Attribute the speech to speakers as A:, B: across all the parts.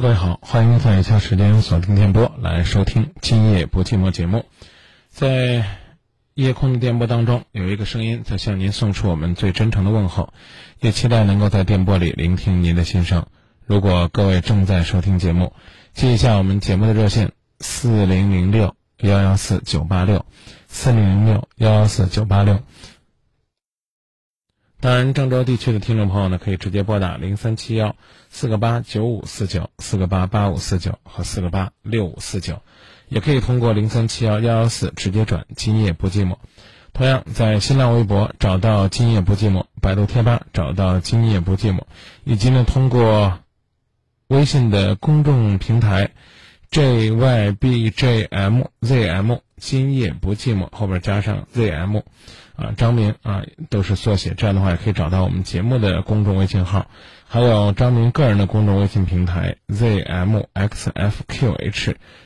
A: 各位好，欢迎在以下时间锁定电波来收听《今夜不寂寞》节目。在夜空的电波当中，有一个声音在向您送出我们最真诚的问候，也期待能够在电波里聆听您的心声。如果各位正在收听节目，记一下我们节目的热线：四零零六幺幺四九八六，四零零六幺幺四九八六。当然，郑州地区的听众朋友呢，可以直接拨打零三七幺四个八九五四九四个八八五四九和四个八六五四九，也可以通过零三七幺幺幺四直接转“今夜不寂寞”。同样，在新浪微博找到“今夜不寂寞”，百度贴吧找到“今夜不寂寞”，以及呢，通过微信的公众平台 “jybjmzm”。今夜不寂寞，后边加上 ZM，啊，张明啊，都是缩写。这样的话也可以找到我们节目的公众微信号，还有张明个人的公众微信平台 ZMXFQH，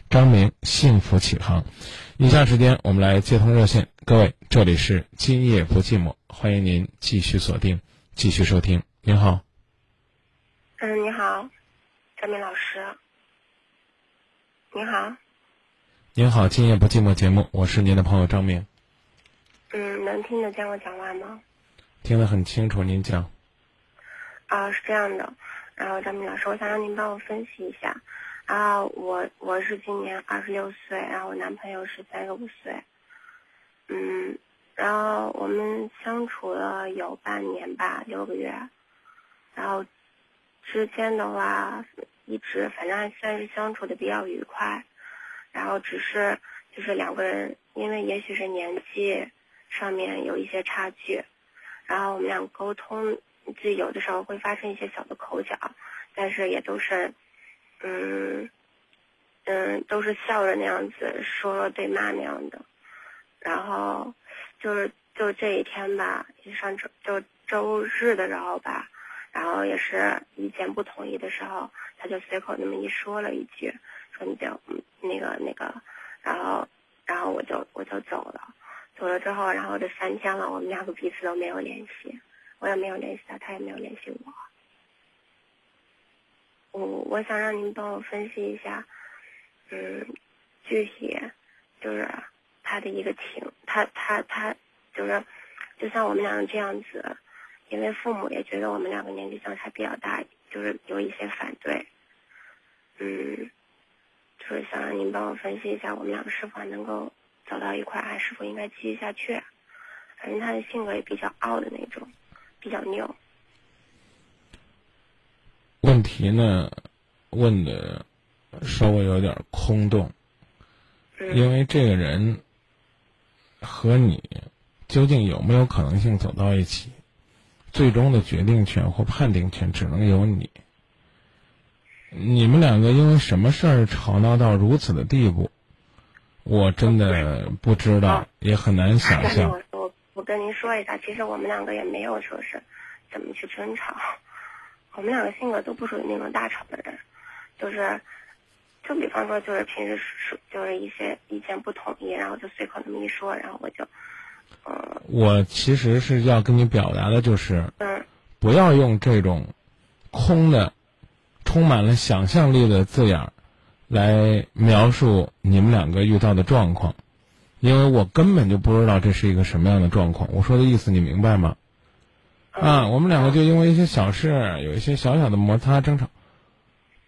A: 张明幸福启航。以下时间我们来接通热线，各位，这里是今夜不寂寞，欢迎您继续锁定，继续收听。您好，
B: 嗯，你好，张明老师，你好。
A: 您好，今夜不寂寞节目，我是您的朋友张明。
B: 嗯，能听得见我讲话吗？
A: 听得很清楚，您讲。
B: 啊，是这样的，然后张明老师，我想让您帮我分析一下。啊，我我是今年二十六岁，然后我男朋友是三十五岁。嗯，然后我们相处了有半年吧，六个月。然后之间的话，一直反正还算是相处的比较愉快。然后只是就是两个人，因为也许是年纪上面有一些差距，然后我们俩沟通就有的时候会发生一些小的口角，但是也都是，嗯，嗯，都是笑着那样子说对骂那样的，然后就是就这一天吧，上周就周日的时候吧，然后也是意见不统一的时候，他就随口那么一说了一句。说你就那个那个，然后然后我就我就走了，走了之后，然后这三天了，我们两个彼此都没有联系，我也没有联系他，他也没有联系我。我我想让您帮我分析一下，嗯，具体就是他的一个情，他他他就是，就像我们两个这样子，因为父母也觉得我们两个年纪相差比较大，就是有一些反对，嗯。就是想让您帮我分析一下，我们两个是否还能够走到一块，还是否应该继续下去？反正他的性格也比较傲的那种，比较拗。
A: 问题呢，问的稍微有点空洞，因为这个人和你究竟有没有可能性走到一起，最终的决定权或判定权只能由你。你们两个因为什么事儿吵闹到如此的地步？我真的不知道，也很难想象。
B: 我我跟您说一下，其实我们两个也没有说是怎么去争吵，我们两个性格都不属于那种大吵的人，就是，就比方说就是平时说就是一些意见不统一，然后就随口那么一说，然后我就，嗯。
A: 我其实是要跟你表达的就是，
B: 嗯，
A: 不要用这种空的。充满了想象力的字眼儿，来描述你们两个遇到的状况，因为我根本就不知道这是一个什么样的状况。我说的意思你明白吗？啊，我们两个就因为一些小事有一些小小的摩擦争吵，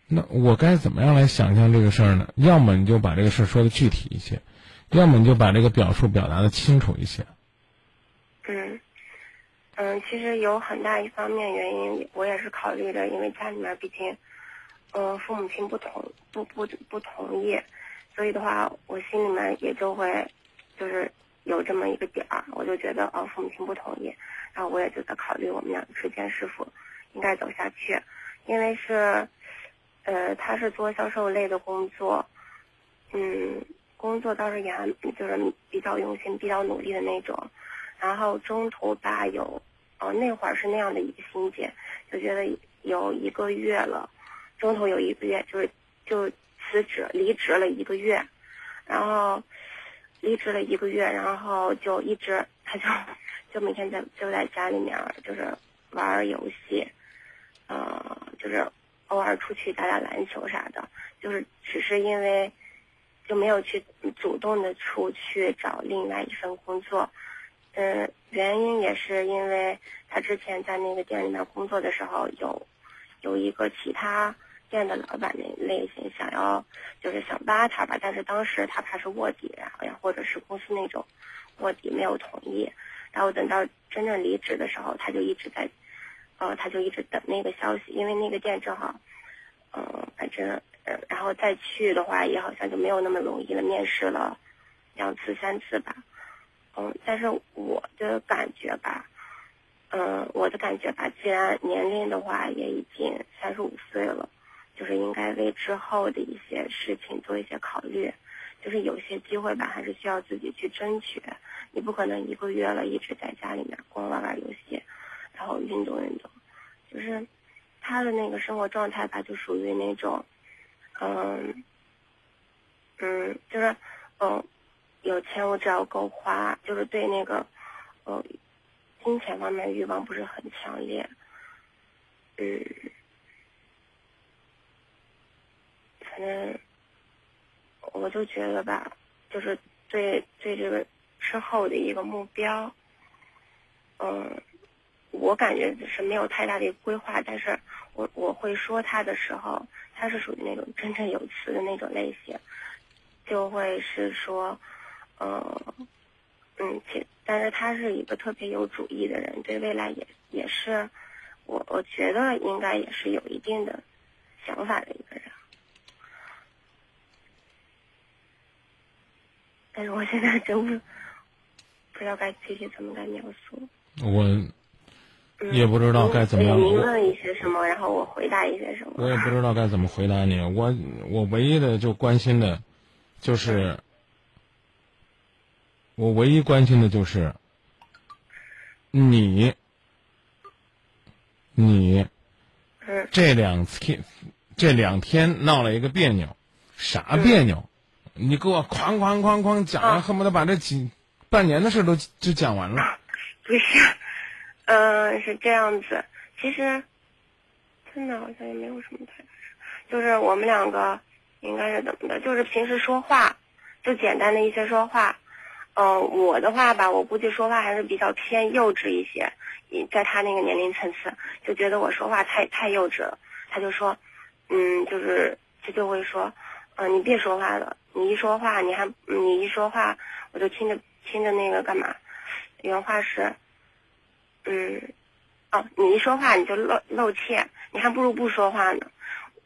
A: 那我该怎么样来想象这个事儿呢？要么你就把这个事儿说的具体一些，要么你就把这个表述表达的清楚一些。
B: 嗯。嗯，其实有很大一方面原因，我也是考虑的，因为家里面毕竟，嗯，父母亲不同不不不同意，所以的话，我心里面也就会，就是有这么一个点儿，我就觉得哦，父母亲不同意，然后我也就在考虑我们俩之间是否应该走下去，因为是，呃，他是做销售类的工作，嗯，工作倒是也就是比较用心、比较努力的那种。然后中途吧有，哦那会儿是那样的一个心结，就觉得有一个月了，中途有一个月就是就辞职离职了一个月，然后离职了一个月，然后就一直他就就每天在就在家里面就是玩游戏，呃就是偶尔出去打打篮球啥的，就是只是因为就没有去主动的出去找另外一份工作。嗯，原因也是因为他之前在那个店里面工作的时候，有有一个其他店的老板那类型想要就是想扒他吧，但是当时他怕是卧底，然后呀或者是公司那种卧底没有同意，然后等到真正离职的时候，他就一直在，呃，他就一直等那个消息，因为那个店正好，嗯，反正，呃，然后再去的话也好像就没有那么容易了，面试了两次三次吧。嗯，但是我的感觉吧，嗯，我的感觉吧，既然年龄的话也已经三十五岁了，就是应该为之后的一些事情做一些考虑，就是有些机会吧，还是需要自己去争取。你不可能一个月了一直在家里面光玩玩游戏，然后运动运动。就是他的那个生活状态吧，就属于那种，嗯，嗯，就是嗯。有钱我只要够花，就是对那个，呃，金钱方面欲望不是很强烈，嗯，反正我就觉得吧，就是对对这个之后的一个目标，嗯，我感觉是没有太大的规划，但是我我会说他的时候，他是属于那种振振有词的那种类型，就会是说。嗯，嗯，其但是他是一个特别有主意的人，对未来也也是，我我觉得应该也是有一定的想法的一个人。但是我现在真不不知道该具体怎么该描述。
A: 我也不知道该怎么样。
B: 您问一些什么，然后我回答一些什么。
A: 我也不知道该怎么回答你。我我唯一的就关心的，就是。我唯一关心的就是你，你这两天这两天闹了一个别扭，啥别扭？你给我哐哐哐哐讲，恨不得把这几半年的事都就讲完了。
B: 不是，嗯，是这样子。其实真的好像也没有什么太大事，就是我们两个应该是怎么的？就是平时说话，就简单的一些说话。嗯，我的话吧，我估计说话还是比较偏幼稚一些，在他那个年龄层次，就觉得我说话太太幼稚了。他就说，嗯，就是他就会说，嗯，你别说话了，你一说话，你还你一说话，我就听着听着那个干嘛？原话是，嗯，哦，你一说话你就露露怯，你还不如不说话呢。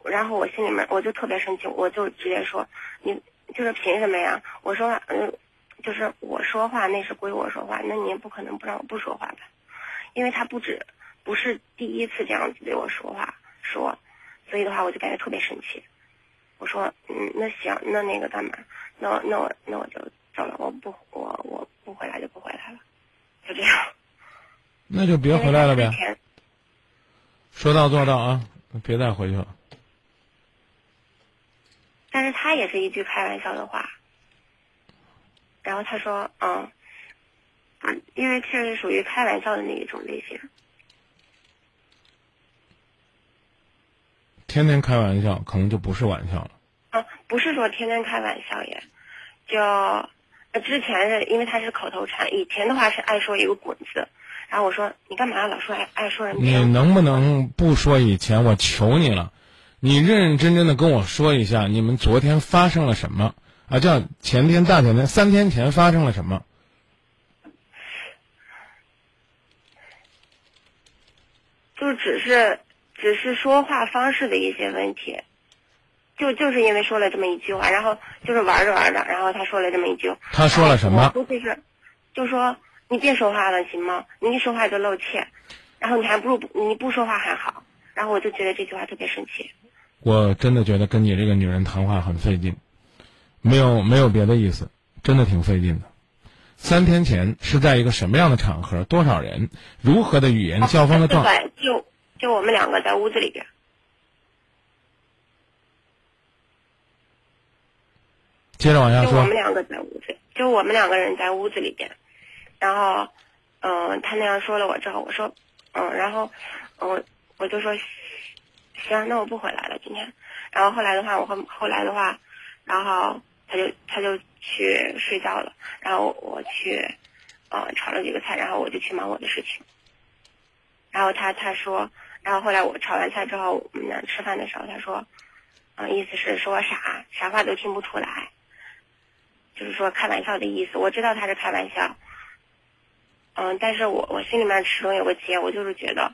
B: 然后我心里面我就特别生气，我就直接说，你就是凭什么呀？我说话，嗯。就是我说话，那是归我说话，那你也不可能不让我不说话吧？因为他不止不是第一次这样子对我说话说，所以的话我就感觉特别生气。我说，嗯，那行，那那个干嘛？那那我那我就走了，我不我我不回来就不回来了，就这样。
A: 那就别回来了呗。说到做到啊，别再回去了。
B: 但是他也是一句开玩笑的话。然后他说：“嗯，嗯，因为确实属于开玩笑的那一种类型。
A: 天天开玩笑，可能就不是玩笑了。
B: 啊，不是说天天开玩笑耶，就之前是因为他是口头禅，以前的话是爱说一个滚字。然后我说你干嘛老说爱爱说人？
A: 你能不能不说以前？我求你了，你认认真真的跟我说一下，你们昨天发生了什么？”啊，叫前天、大前天、三天前发生了什么？
B: 就只是，只是说话方式的一些问题，就就是因为说了这么一句话，然后就是玩着玩着，然后他说了这么一句。
A: 他说了什么？
B: 估计是，就说你别说话了，行吗？你一说话就露怯，然后你还不如你不说话还好。然后我就觉得这句话特别生气。
A: 我真的觉得跟你这个女人谈话很费劲。没有没有别的意思，真的挺费劲的。三天前是在一个什么样的场合？多少人？如何的语言交锋的状态？
B: 就就我们两个在屋子里边。
A: 接着往下说。
B: 就我们两个在屋子，就我们两个人在屋子里边。然后，嗯，他那样说了我之后，我说，嗯，然后，嗯，我就说，行，那我不回来了今天。然后后来的话，我后后来的话，然后他就他就去睡觉了，然后我去，呃，炒了几个菜，然后我就去忙我的事情。然后他他说，然后后来我炒完菜之后，我们俩吃饭的时候，他说，嗯、意思是说我傻，啥话都听不出来，就是说开玩笑的意思。我知道他是开玩笑，嗯，但是我我心里面始终有个结，我就是觉得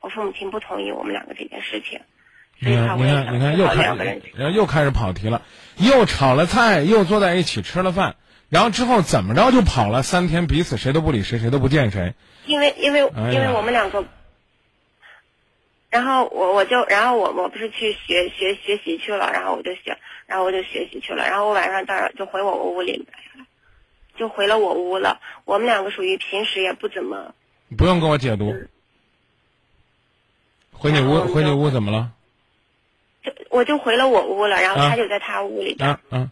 B: 我父母亲不同意我们两个这件事情，所
A: 你看，你看，你看，又开然后又开始跑题了，又炒了菜，又坐在一起吃了饭，然后之后怎么着就跑了三天，彼此谁都不理谁，谁都不见谁。
B: 因为因为
A: 哎
B: 因为我们两个，然后我我就然后我我不是去学学学习去了，然后我就学，然后我就学习去了，然后我晚上当然就回我屋里就回了我屋了。我们两个属于平时也不怎么，
A: 不用跟我解读。回你屋，回你屋怎么了？
B: 就我就回了我屋了，然后
A: 啊
B: 他就在他屋里边，
A: 啊啊，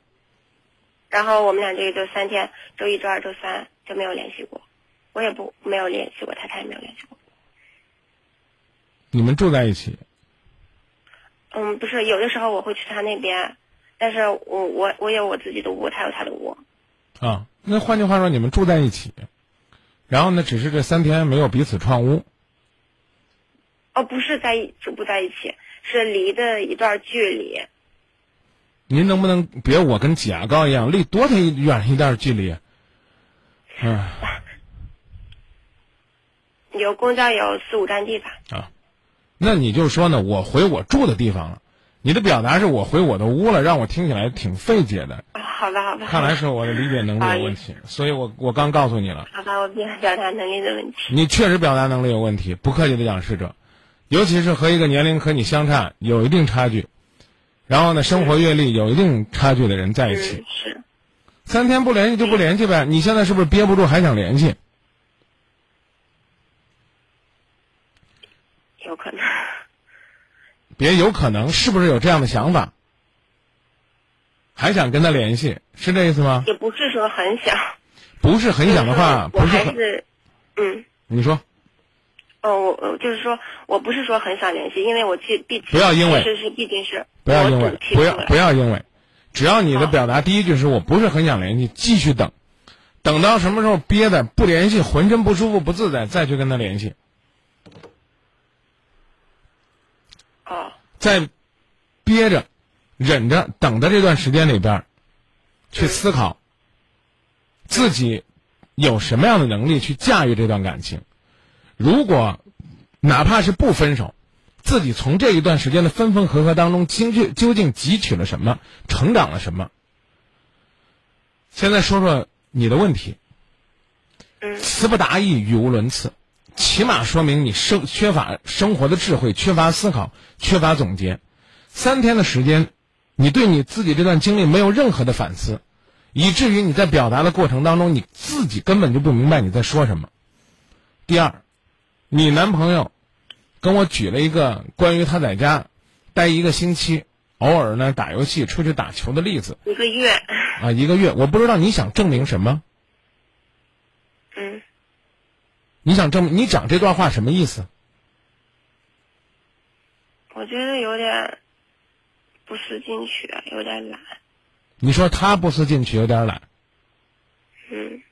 B: 然后我们俩这个就三天，周一、周二、周三就没有联系过，我也不没有联系过他，他也没有联系过。
A: 你们住在一起，
B: 嗯，不是，有的时候我会去他那边，但是我我我有我自己的屋，他有他的屋。
A: 啊，那换句话说，你们住在一起，然后呢，只是这三天没有彼此串屋。
B: 哦，不是在一就不在一起，是离的一段距离。
A: 您能不能别我跟挤牙膏一样，离多远一远一段距离？嗯
B: 有公交有四五站地吧。
A: 啊，那你就说呢，我回我住的地方了，你的表达是我回我的屋了，让我听起来挺费解的。
B: 啊、好吧，好吧。
A: 看来是我的理解能力有问题，所以我我刚告诉你了，
B: 好吧，我表表达能力的问题。
A: 你确实表达能力有问题，不客气的讲是这，尤其是和一个年龄和你相差有一定差距，然后呢生活阅历有一定差距的人在一起
B: 嗯，，是。
A: 三天不联系就不联系呗。你现在是不是憋不住还想联系？
B: 有可能。
A: 别有可能是不是有这样的想法？还想跟他联系，是这意思吗？
B: 也不是说很想。
A: 不是很想的话，不是很，
B: 嗯，
A: 你说
B: 哦，我我就是说我不是说很想联系，因为我记毕
A: 不要因为
B: 是是毕竟是
A: 不要因为不要不要因为，只要你的表达第一句是我不是很想联系，继续等，等到什么时候憋的不联系，浑身不舒服不自在，再去跟他联系，
B: 哦，
A: 在憋着、忍着、等的这段时间里边儿，去思考自己有什么样的能力去驾驭这段感情。如果哪怕是不分手，自己从这一段时间的分分合合当中，究竟究竟汲取了什么，成长了什么？现在说说你的问题，
B: 嗯
A: 词不达意，语无伦次，起码说明你生缺乏生活的智慧，缺乏思考，缺乏总结。三天的时间，你对你自己这段经历没有任何的反思，以至于你在表达的过程当中，你自己根本就不明白你在说什么。第二，你男朋友跟我举了一个关于他在家待一个星期，偶尔呢打游戏、出去打球的例子
B: 一个月，
A: 啊，一个月，我不知道你想证明什么。
B: 嗯，
A: 你想证明你讲这段话什么意思？
B: 我觉得有点不思进取，有点懒，
A: 你说他不思进取，有点懒，
B: 嗯，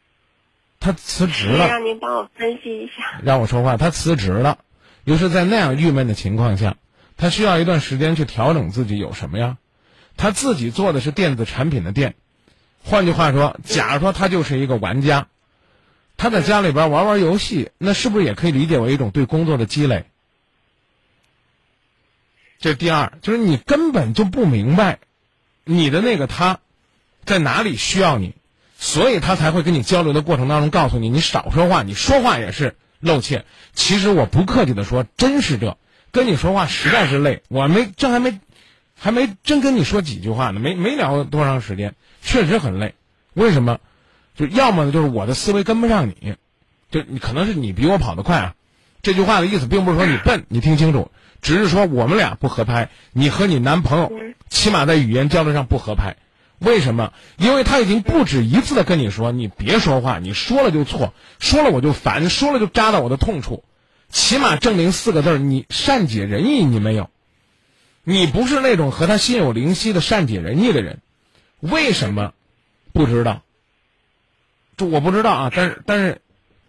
A: 他辞职了，
B: 让您帮我分析一下，
A: 让我说话，他辞职了，又是在那样郁闷的情况下，他需要一段时间去调整自己有什么呀？他自己做的是电子产品的店，换句话说，假如说他就是一个玩家，他在家里边玩玩游戏，那是不是也可以理解为一种对工作的积累？这是第二，就是你根本就不明白，你的那个他，在哪里需要你，所以他才会跟你交流的过程当中告诉你，你少说话，你说话也是露怯。其实我不客气的说，真是这，跟你说话实在是累。我没这还没，还没真跟你说几句话呢，没没聊多长时间，确实很累。为什么？就要么呢，就是我的思维跟不上你，就你可能是你比我跑得快啊。这句话的意思并不是说你笨，你听清楚，只是说我们俩不合拍，你和你男朋友起码在语言交流上不合拍。为什么？因为他已经不止一次的跟你说，你别说话，你说了就错，说了我就烦，说了就扎到我的痛处。起码证明四个字儿：你善解人意，你没有。你不是那种和他心有灵犀的善解人意的人，为什么不知道？这我不知道啊，但是但是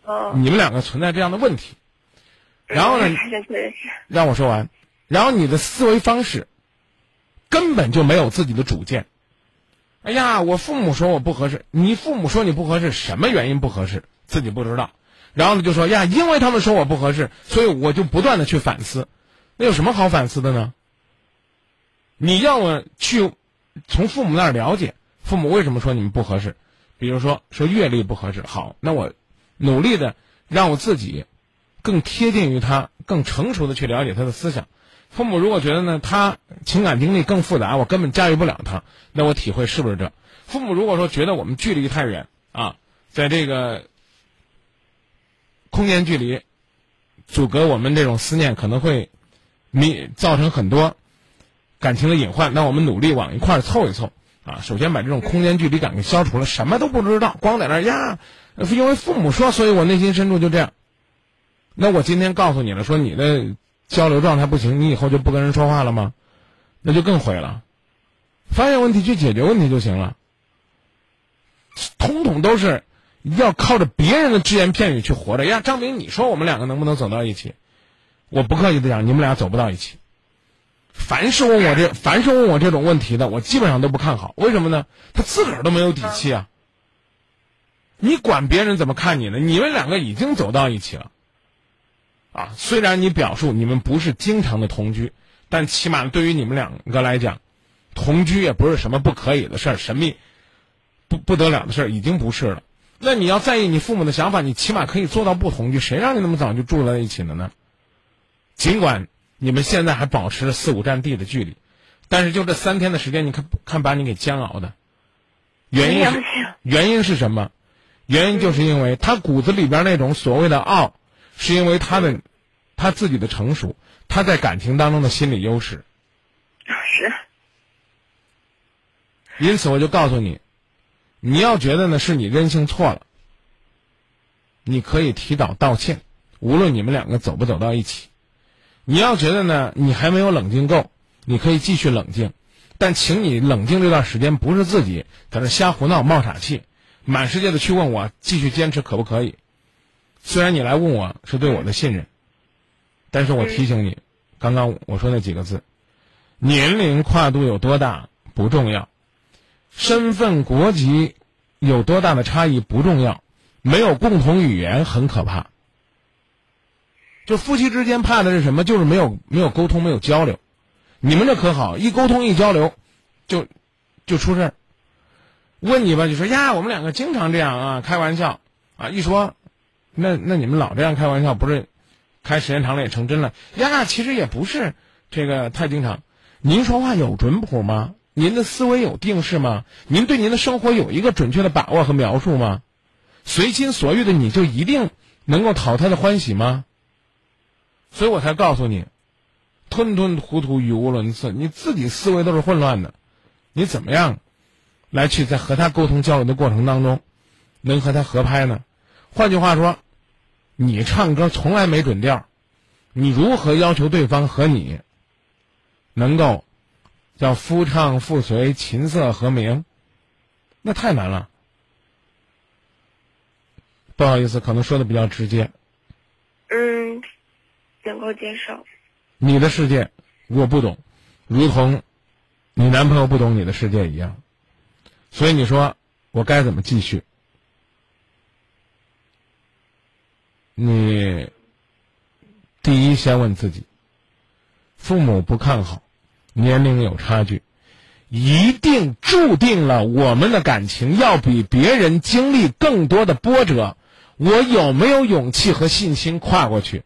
B: 哦，
A: 你们两个存在这样的问题，然后呢让我说完，然后你的思维方式根本就没有自己的主见。哎呀，我父母说我不合适，你父母说你不合适，什么原因不合适，自己不知道。然后呢就说呀，因为他们说我不合适，所以我就不断的去反思。那有什么好反思的呢？你要么去从父母那儿了解父母为什么说你们不合适，比如说说阅历不合适，好，那我努力的让我自己更贴近于他，更成熟的去了解他的思想。父母如果觉得呢，他情感经历更复杂，我根本驾驭不了他，那我体会是不是这？父母如果说觉得我们距离太远啊，在这个空间距离阻隔我们这种思念，可能会你造成很多感情的隐患。那我们努力往一块儿凑一凑啊，首先把这种空间距离感给消除了，什么都不知道，光在那儿呀，因为父母说，所以我内心深处就这样。那我今天告诉你了，说你的交流状态不行，你以后就不跟人说话了吗？那就更毁了。发现问题去解决问题就行了。统统都是要靠着别人的只言片语去活着。呀，张明，你说我们两个能不能走到一起？我不客气的讲，你们俩走不到一起。凡是问我这，凡是问我这种问题的，我基本上都不看好。为什么呢？他自个儿都没有底气啊。你管别人怎么看你呢？你们两个已经走到一起了。啊，虽然你表述你们不是经常的同居，但起码对于你们两个来讲，同居也不是什么不可以的事儿，神秘不不得了的事儿，已经不是了。那你要在意你父母的想法，你起码可以做到不同居。谁让你那么早就住在一起了呢？尽管你们现在还保持着四五站地的距离，但是就这三天的时间，你看看把你给煎熬的。原因是原因是什么？原因就是因为他骨子里边那种所谓的傲。是因为他的他自己的成熟，他在感情当中的心理优势。
B: 是。
A: 因此，我就告诉你，你要觉得呢是你任性错了，你可以提早道歉，无论你们两个走不走到一起。你要觉得呢你还没有冷静够，你可以继续冷静，但请你冷静这段时间不是自己在那瞎胡闹冒傻气，满世界的去问我继续坚持可不可以。虽然你来问我是对我的信任，但是我提醒你，刚刚我说那几个字，年龄跨度有多大不重要，身份国籍有多大的差异不重要，没有共同语言很可怕。就夫妻之间怕的是什么？就是没有没有沟通，没有交流。你们这可好，一沟通一交流，就就出事儿。问你吧，就说呀，我们两个经常这样啊，开玩笑啊，一说。那那你们老这样开玩笑，不是开时间长了也成真了呀？其实也不是这个太经常。您说话有准谱吗？您的思维有定式吗？您对您的生活有一个准确的把握和描述吗？随心所欲的你就一定能够讨他的欢喜吗？所以我才告诉你，吞吞吐吐、语无伦次，你自己思维都是混乱的，你怎么样来去在和他沟通交流的过程当中，能和他合拍呢？换句话说。你唱歌从来没准调，你如何要求对方和你能够叫夫唱妇随、琴瑟和鸣？那太难了。不好意思，可能说的比较直接。
B: 嗯，能够接受。
A: 你的世界我不懂，如同你男朋友不懂你的世界一样。所以你说我该怎么继续？你第一先问自己：父母不看好，年龄有差距，一定注定了我们的感情要比别人经历更多的波折。我有没有勇气和信心跨过去？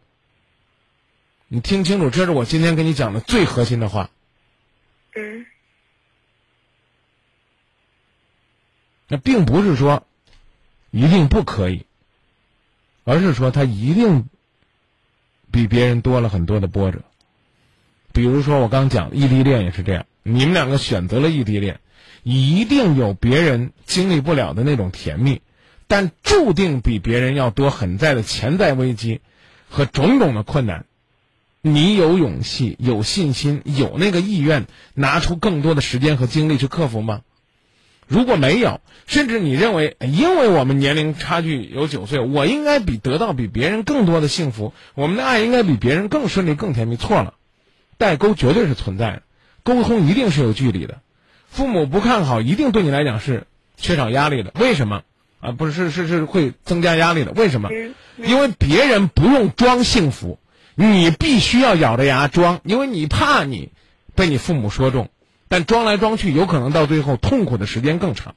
A: 你听清楚，这是我今天跟你讲的最核心的话。
B: 嗯。
A: 那并不是说一定不可以。而是说，他一定比别人多了很多的波折。比如说，我刚讲异地恋也是这样，你们两个选择了异地恋，一定有别人经历不了的那种甜蜜，但注定比别人要多很在的潜在危机和种种的困难。你有勇气、有信心、有那个意愿，拿出更多的时间和精力去克服吗？如果没有，甚至你认为，因为我们年龄差距有九岁，我应该比得到比别人更多的幸福，我们的爱应该比别人更顺利、更甜蜜。错了，代沟绝对是存在的，沟通一定是有距离的。父母不看好，一定对你来讲是缺少压力的。为什么？啊，不是是是是会增加压力的。为什么？因为别人不用装幸福，你必须要咬着牙装，因为你怕你被你父母说中。但装来装去，有可能到最后痛苦的时间更长。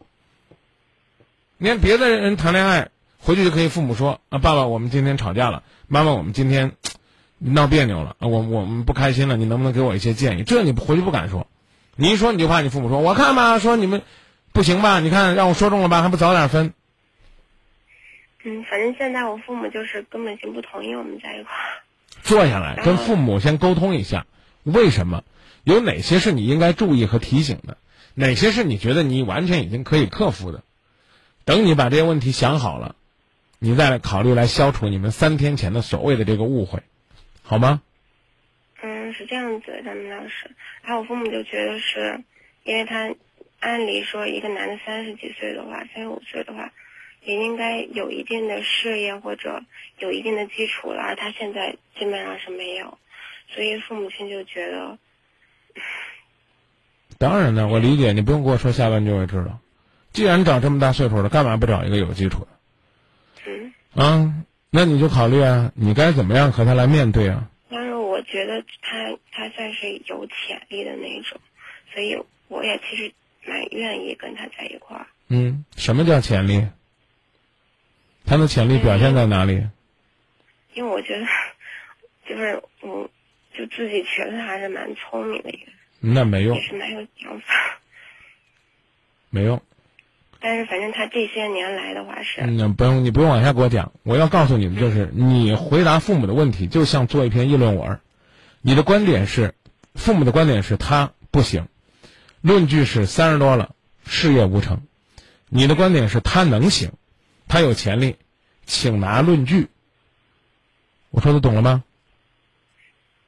A: 你看别的人谈恋爱，回去就可以父母说啊，爸爸，我们今天吵架了，妈妈，我们今天 闹别扭了，啊我我们不开心了，你能不能给我一些建议？这你回去不敢说，你一说你就怕你父母说，我看吧，说你们不行吧？你看让我说中了吧，还不早点分？
B: 嗯，反正现在我父母就是根本就不同意我们在一块儿。
A: 坐下来跟父母先沟通一下，为什么？有哪些是你应该注意和提醒的？哪些是你觉得你完全已经可以克服的？等你把这些问题想好了，你再来考虑来消除你们三天前的所谓的这个误会，好吗？
B: 嗯，是这样子，张明老师。然后我父母就觉得是，因为他按理说一个男的三十几岁的话，三十五岁的话，也应该有一定的事业或者有一定的基础了，而他现在基本上是没有，所以父母亲就觉得。
A: 当然呢，我理解你不用跟我说下半句，我也知道。既然长这么大岁数了，干嘛不找一个有基础的？
B: 嗯。
A: 啊，那你就考虑啊，你该怎么样和他来面对啊？
B: 但是我觉得他他算是有潜力的那种，所以我也其实蛮愿意跟他在一块儿。
A: 嗯，什么叫潜力？他的潜力表现在哪里？
B: 因为我觉得，就是我。就自己觉得还是蛮聪明的一个，
A: 那没用，
B: 也是蛮有想法，
A: 没用。
B: 但是反正他这些年来的话是，
A: 嗯，不用你不用往下给我讲，我要告诉你的就是，你回答父母的问题就像做一篇议论文，你的观点是，父母的观点是他不行，论据是三十多了事业无成，你的观点是他能行，他有潜力，请拿论据。我说的懂了吗？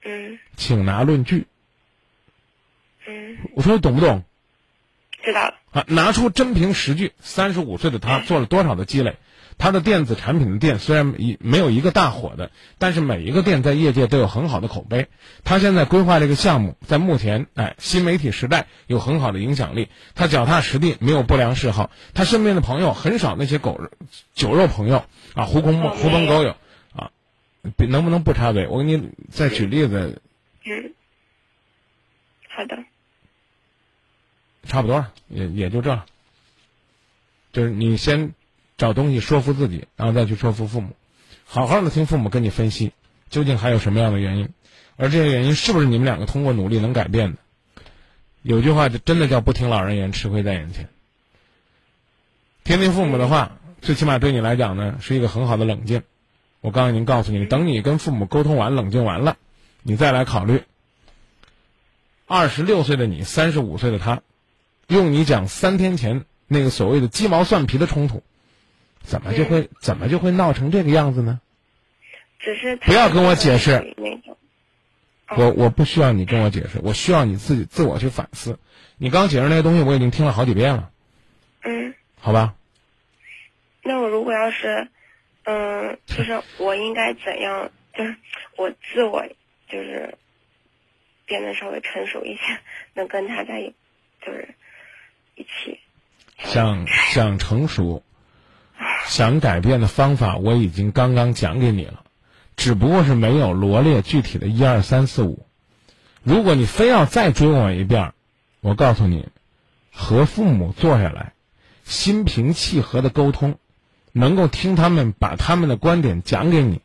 B: 嗯，
A: 请拿论据。
B: 嗯，
A: 我说你懂不懂？
B: 知道了。
A: 啊，拿出真凭实据。三十五岁的他做了多少的积累？他的电子产品的店虽然一没有一个大火的，但是每一个店在业界都有很好的口碑。他现在规划这个项目，在目前哎新媒体时代有很好的影响力。他脚踏实地，没有不良嗜好。他身边的朋友很少那些狗酒肉朋友啊，狐朋狐朋狗友。能不能不插嘴？我给你再举例
B: 子。嗯，好的。
A: 差不多了，也也就这。就是你先找东西说服自己，然后再去说服父母，好好的听父母跟你分析，究竟还有什么样的原因，而这些原因是不是你们两个通过努力能改变的？有句话就真的叫不听老人言，吃亏在眼前。听听父母的话，最起码对你来讲呢，是一个很好的冷静。我刚刚已经告诉你，等你跟父母沟通完、冷静完了，你再来考虑。二十六岁的你，三十五岁的他，用你讲三天前那个所谓的鸡毛蒜皮的冲突，怎么就会怎么就会闹成这个样子呢？
B: 只是
A: 不要跟我解释。我我不需要你跟我解释，我需要你自己自我去反思。你刚解释那些东西，我已经听了好几遍了。
B: 嗯。
A: 好吧。
B: 那我如果要是。嗯，就是我应该怎样？就是我自我，就是变得稍微成熟一些，能跟他在一，就是一起。
A: 想想成熟，想改变的方法，我已经刚刚讲给你了，只不过是没有罗列具体的一二三四五。如果你非要再追我一遍，我告诉你，和父母坐下来，心平气和的沟通。能够听他们把他们的观点讲给你，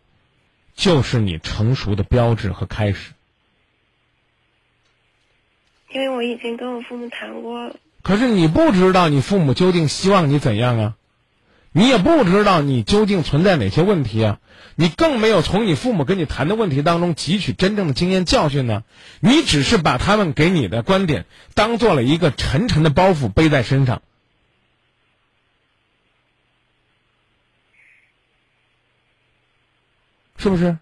A: 就是你成熟的标志和开始。
B: 因为我已经跟我父母谈过了。
A: 可是你不知道你父母究竟希望你怎样啊？你也不知道你究竟存在哪些问题啊？你更没有从你父母跟你谈的问题当中汲取真正的经验教训呢？你只是把他们给你的观点当做了一个沉沉的包袱背在身上。是不是？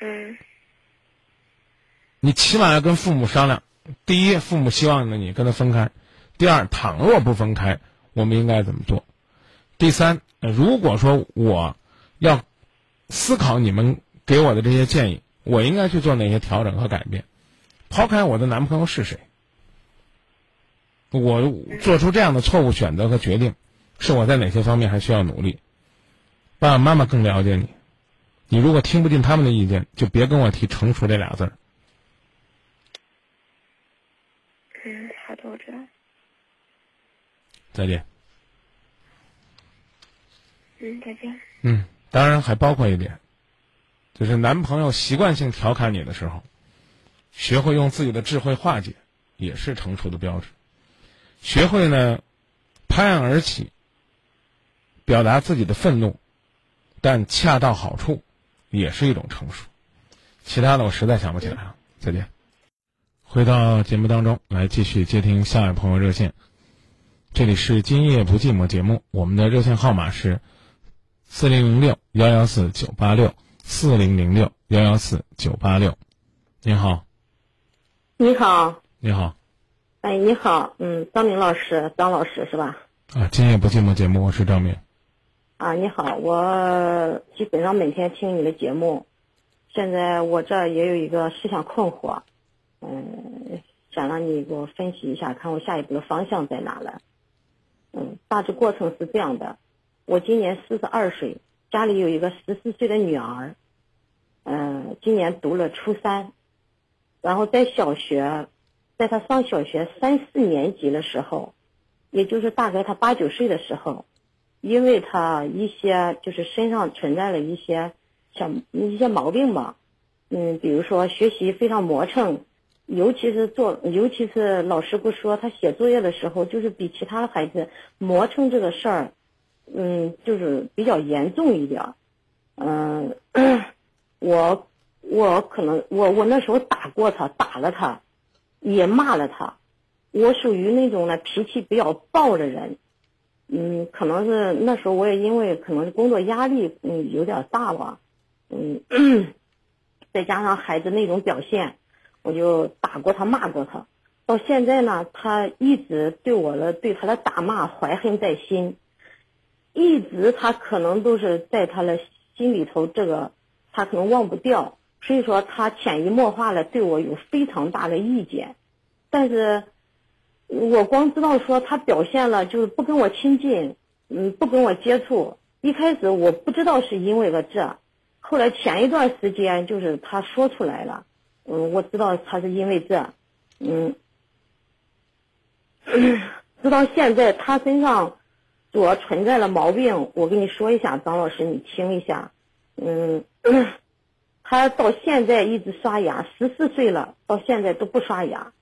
B: 嗯。
A: 你起码要跟父母商量。第一，父母希望呢你跟他分开；第二，倘若不分开，我们应该怎么做？第三，如果说我要思考你们给我的这些建议，我应该去做哪些调整和改变？抛开我的男朋友是谁？我做出这样的错误选择和决定，是我在哪些方面还需要努力？爸爸妈妈更了解你，你如果听不进他们的意见，就别跟我提“成熟”这俩字儿。
B: 嗯，好的，我知道。
A: 再见。
B: 嗯，再见。
A: 嗯，当然还包括一点，就是男朋友习惯性调侃你的时候，学会用自己的智慧化解，也是成熟的标志。学会呢，拍案而起，表达自己的愤怒，但恰到好处，也是一种成熟。其他的我实在想不起来了。再见。回到节目当中来，继续接听下一位朋友热线。这里是今夜不寂寞节目，我们的热线号码是四零零六幺幺四九八六四零零六幺幺四九八六。您好。
C: 你好。
A: 你好。
C: 哎，你好，嗯，张明老师，张老师是吧？
A: 啊，今夜不寂寞节目，我是张明。
C: 啊，你好，我基本上每天听你的节目，现在我这也有一个思想困惑，嗯，想让你给我分析一下，看我下一步的方向在哪了。嗯，大致过程是这样的，我今年四十二岁，家里有一个十四岁的女儿，嗯，今年读了初三，然后在小学。在她上小学三四年级的时候，也就是大概她八九岁的时候，因为他一些就是身上存在了一些小一些毛病吧，嗯，比如说学习非常磨蹭，尤其是做，尤其是老师不说他写作业的时候，就是比其他的孩子磨蹭这个事儿，嗯，就是比较严重一点，嗯，我我可能我我那时候打过他，打了他。也骂了他，我属于那种呢脾气比较暴的人，嗯，可能是那时候我也因为可能是工作压力嗯有点大吧，嗯，再加上孩子那种表现，我就打过他骂过他，到现在呢，他一直对我的对他的打骂怀恨在心，一直他可能都是在他的心里头这个他可能忘不掉。所以说，他潜移默化的对我有非常大的意见，但是，我光知道说他表现了就是不跟我亲近，嗯，不跟我接触。一开始我不知道是因为个这，后来前一段时间就是他说出来了，嗯，我知道他是因为这，嗯，直到现在他身上主要存在的毛病，我跟你说一下，张老师你听一下，嗯。他到现在一直刷牙，十四岁了，到现在都不刷牙。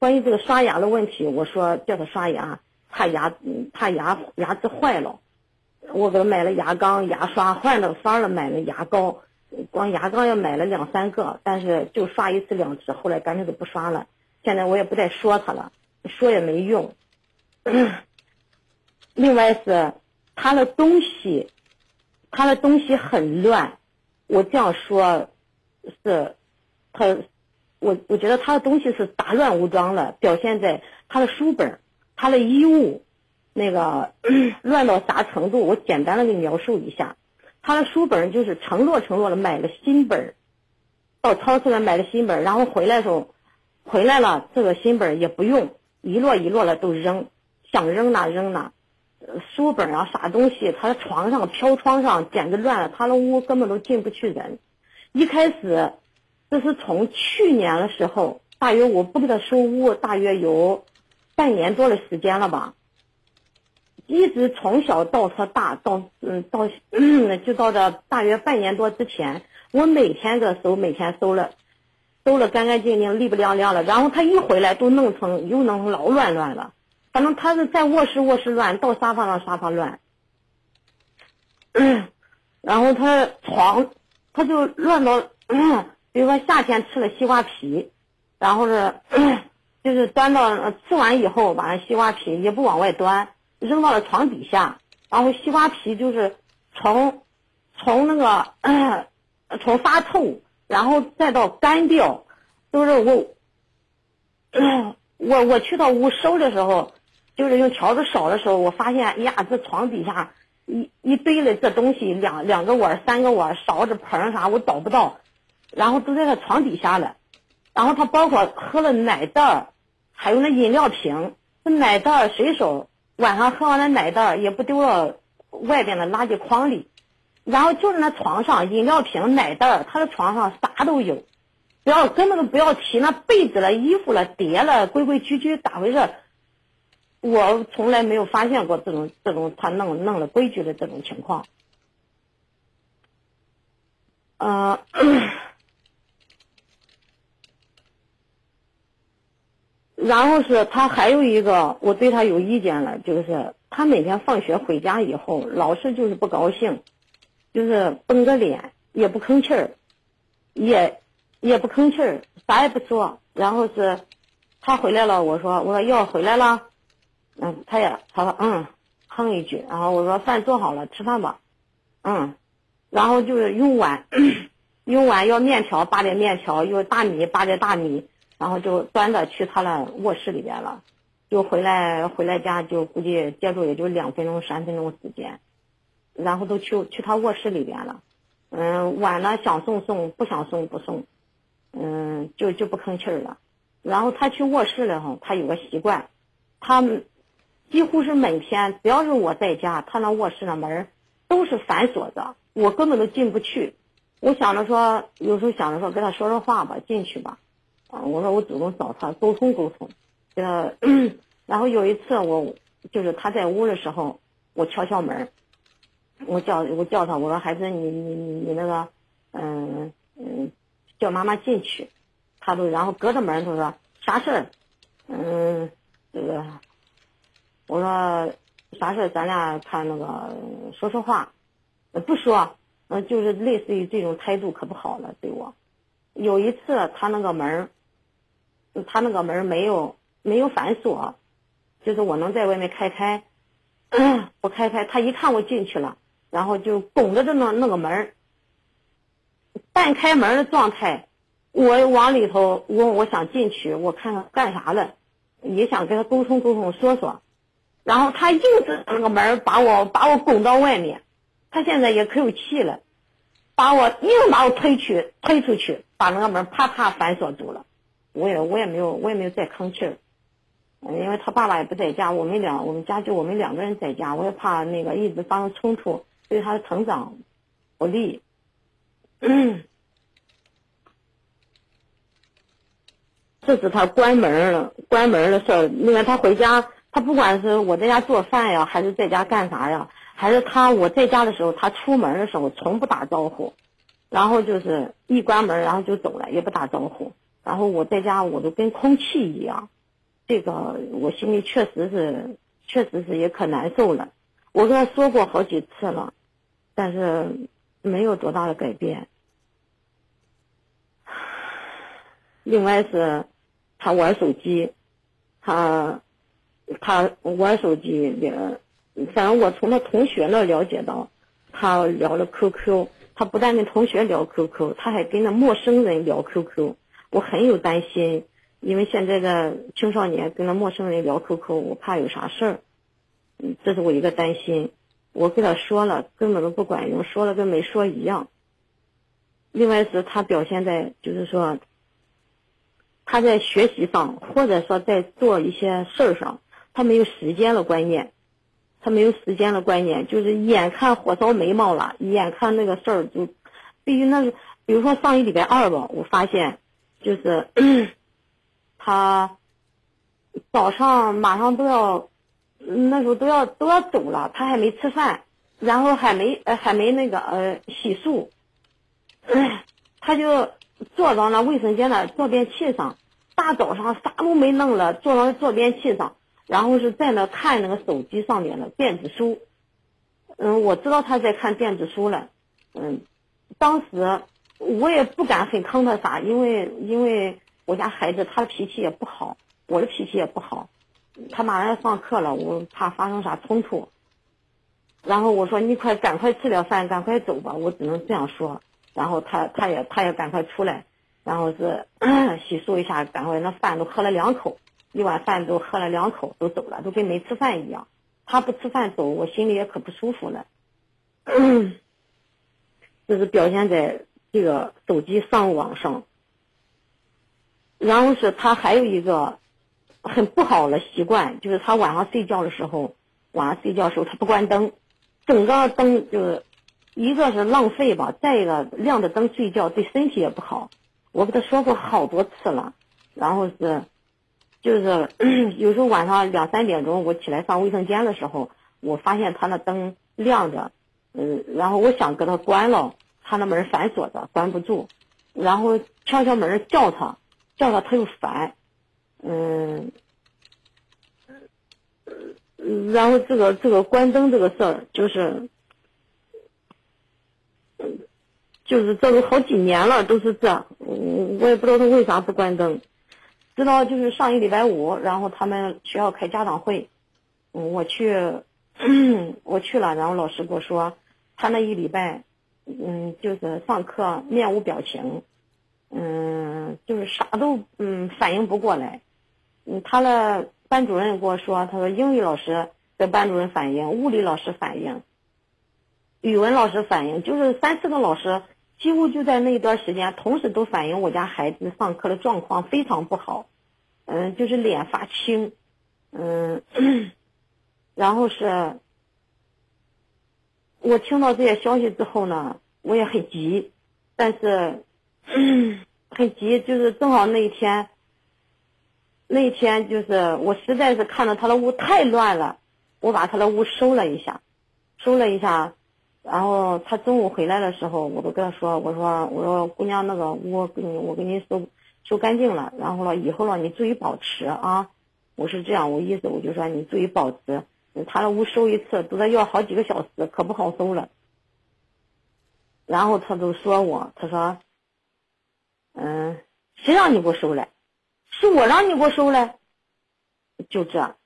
C: 关于这个刷牙的问题，我说叫他刷牙，怕牙怕牙牙齿坏了。我给他买了牙缸、牙刷，换了法了，买了牙膏。光牙膏要买了两三个，但是就刷一次两次，后来干脆就不刷了。现在我也不再说他了，说也没用。另外是他的东西，他的东西很乱。我这样说，是，他，我我觉得他的东西是杂乱无章了，表现在他的书本、他的衣物，那个 乱到啥程度？我简单的给你描述一下，他的书本就是承诺承诺的买了新本，到超市来买了新本，然后回来时候，回来了这个新本也不用，一摞一摞的都扔，想扔哪扔哪。书本啊，啥东西？他的床上、飘窗上简直乱了，他的屋根本都进不去人。一开始，这是从去年的时候，大约我不给他收屋，大约有半年多的时间了吧。一直从小到他大，到嗯到就到这大约半年多之前，我每天给他收，每天收了，收了干干净净、利不亮亮的。然后他一回来，都弄成又弄成老乱乱了。反正他是在卧室，卧室乱；到沙发上，沙发乱。然后他床，他就乱到，比如说夏天吃了西瓜皮，然后是，就是端到吃完以后，把那西瓜皮也不往外端，扔到了床底下。然后西瓜皮就是从从那个从发臭，然后再到干掉，就是我，我我去到屋收的时候，就是用笤帚扫的时候，我发现，呀，这床底下一一堆的这东西，两两个碗、三个碗、勺子、盆啥，我找不到，然后都在他床底下了。然后他包括喝了奶袋儿，还有那饮料瓶，那奶袋儿随手晚上喝完了奶袋儿也不丢到外边的垃圾筐里，然后就是那床上饮料瓶、奶袋儿，他的床上啥都有。不要根本都不要提那被子了、衣服了、叠了，规规矩矩咋回事？我从来没有发现过这种这种他弄弄了规矩的这种情况。呃，然后是他还有一个我对他有意见了，就是他每天放学回家以后，老是就是不高兴，就是绷着脸，也不吭气儿，也。也不吭气儿，啥也不说。然后是，他回来了，我说我说要回来了，嗯，他也他说嗯，哼一句。然后我说饭做好了，吃饭吧，嗯。然后就是用碗，用碗要面条扒点面条，用大米扒点大米，然后就端着去他那卧室里边了。就回来回来家就估计接触也就两分钟三分钟时间，然后都去去他卧室里边了。嗯，晚了想送送，不想送不送。嗯，就就不吭气儿了。然后他去卧室了哈，他有个习惯，他几乎是每天只要是我在家，他那卧室的门都是反锁着，我根本都进不去。我想着说，有时候想着说跟他说说话吧，进去吧。啊，我说我主动找他沟通沟通，给他。然后有一次我就是他在屋的时候，我敲敲门，我叫我叫他，我说孩子，你你你那个，嗯嗯。叫妈妈进去，他都然后隔着门，他说啥事儿？嗯，这个我说啥事儿？咱俩看那个说说话，不说，嗯，就是类似于这种态度可不好了，对我。有一次他那个门儿，他那个门没有没有反锁，就是我能在外面开开，我开开，他一看我进去了，然后就拱着的那那个门。半开门的状态，我往里头，我我想进去，我看看干啥了，也想跟他沟通沟通说说，然后他硬是那个门把我把我拱到外面，他现在也可有气了，把我硬把我推去推出去，把那个门啪啪反锁住了，我也我也没有我也没有再吭气儿，因为他爸爸也不在家，我们俩我们家就我们两个人在家，我也怕那个一直发生冲突，对他的成长不利。这是他关门了，关门的事儿。那个他回家，他不管是我在家做饭呀，还是在家干啥呀，还是他我在家的时候，他出门的时候从不打招呼，然后就是一关门然后就走了，也不打招呼。然后我在家我都跟空气一样，这个我心里确实是，确实是也可难受了。我跟他说过好几次了，但是。没有多大的改变。另外是，他玩手机，他他玩手机也，反正我从他同学那了解到，他聊了 QQ，他不但跟同学聊 QQ，他还跟那陌生人聊 QQ。我很有担心，因为现在的青少年跟那陌生人聊 QQ，我怕有啥事儿，嗯，这是我一个担心。我跟他说了，根本都不管用，说了跟没说一样。另外是他表现在，就是说，他在学习上，或者说在做一些事儿上，他没有时间的观念，他没有时间的观念，就是眼看火烧眉毛了，眼看那个事儿就，必须那，比如说上一礼拜二吧，我发现，就是 他早上马上都要。那时候都要都要走了，他还没吃饭，然后还没呃还没那个呃洗漱，他就坐到那卫生间的坐便器上，大早上啥都没弄了，坐到坐便器上，然后是在那看那个手机上面的电子书，嗯，我知道他在看电子书了，嗯，当时我也不敢很坑他啥，因为因为我家孩子他的脾气也不好，我的脾气也不好。他马上要上课了，我怕发生啥冲突。然后我说：“你快赶快吃了饭，赶快走吧。”我只能这样说。然后他他也他也赶快出来，然后是 洗漱一下，赶快那饭都喝了两口，一碗饭都喝了两口，都走了，都跟没吃饭一样。他不吃饭走，我心里也可不舒服了。这是表现在这个手机上网上。然后是他还有一个很不好的习惯，就是他晚上睡觉的时候，晚上睡觉的时候他不关灯，整个灯就是一个是浪费吧，再一个亮着灯睡觉对身体也不好。我跟他说过好多次了，然后是就是 有时候晚上两三点钟我起来上卫生间的时候，我发现他那灯亮着，嗯，然后我想给他关了，他那门反锁着，关不住，然后敲敲门叫他。叫他他又烦，嗯，然后这个这个关灯这个事儿就是，就是这都好几年了都是这，我也不知道他为啥不关灯，直到就是上一礼拜五，然后他们学校开家长会，我去，我去了，然后老师跟我说，他那一礼拜，嗯，就是上课面无表情。嗯，就是啥都嗯反应不过来，嗯，他的班主任跟我说，他说英语老师的班主任反映，物理老师反映，语文老师反映，就是三四个老师几乎就在那一段时间同时都反映我家孩子上课的状况非常不好，嗯，就是脸发青，嗯，然后是，我听到这些消息之后呢，我也很急，但是。很急，就是正好那一天，那一天就是我实在是看到他的屋太乱了，我把他的屋收了一下，收了一下，然后他中午回来的时候，我都跟他说，我说我说姑娘那个屋给你我给你收收干净了，然后了以后了你注意保持啊，我是这样，我意思我就说你注意保持，他那屋收一次都得要好几个小时，可不好收了。然后他都说我，他说。嗯，谁让你给我收了？是我让你给我收了，就这。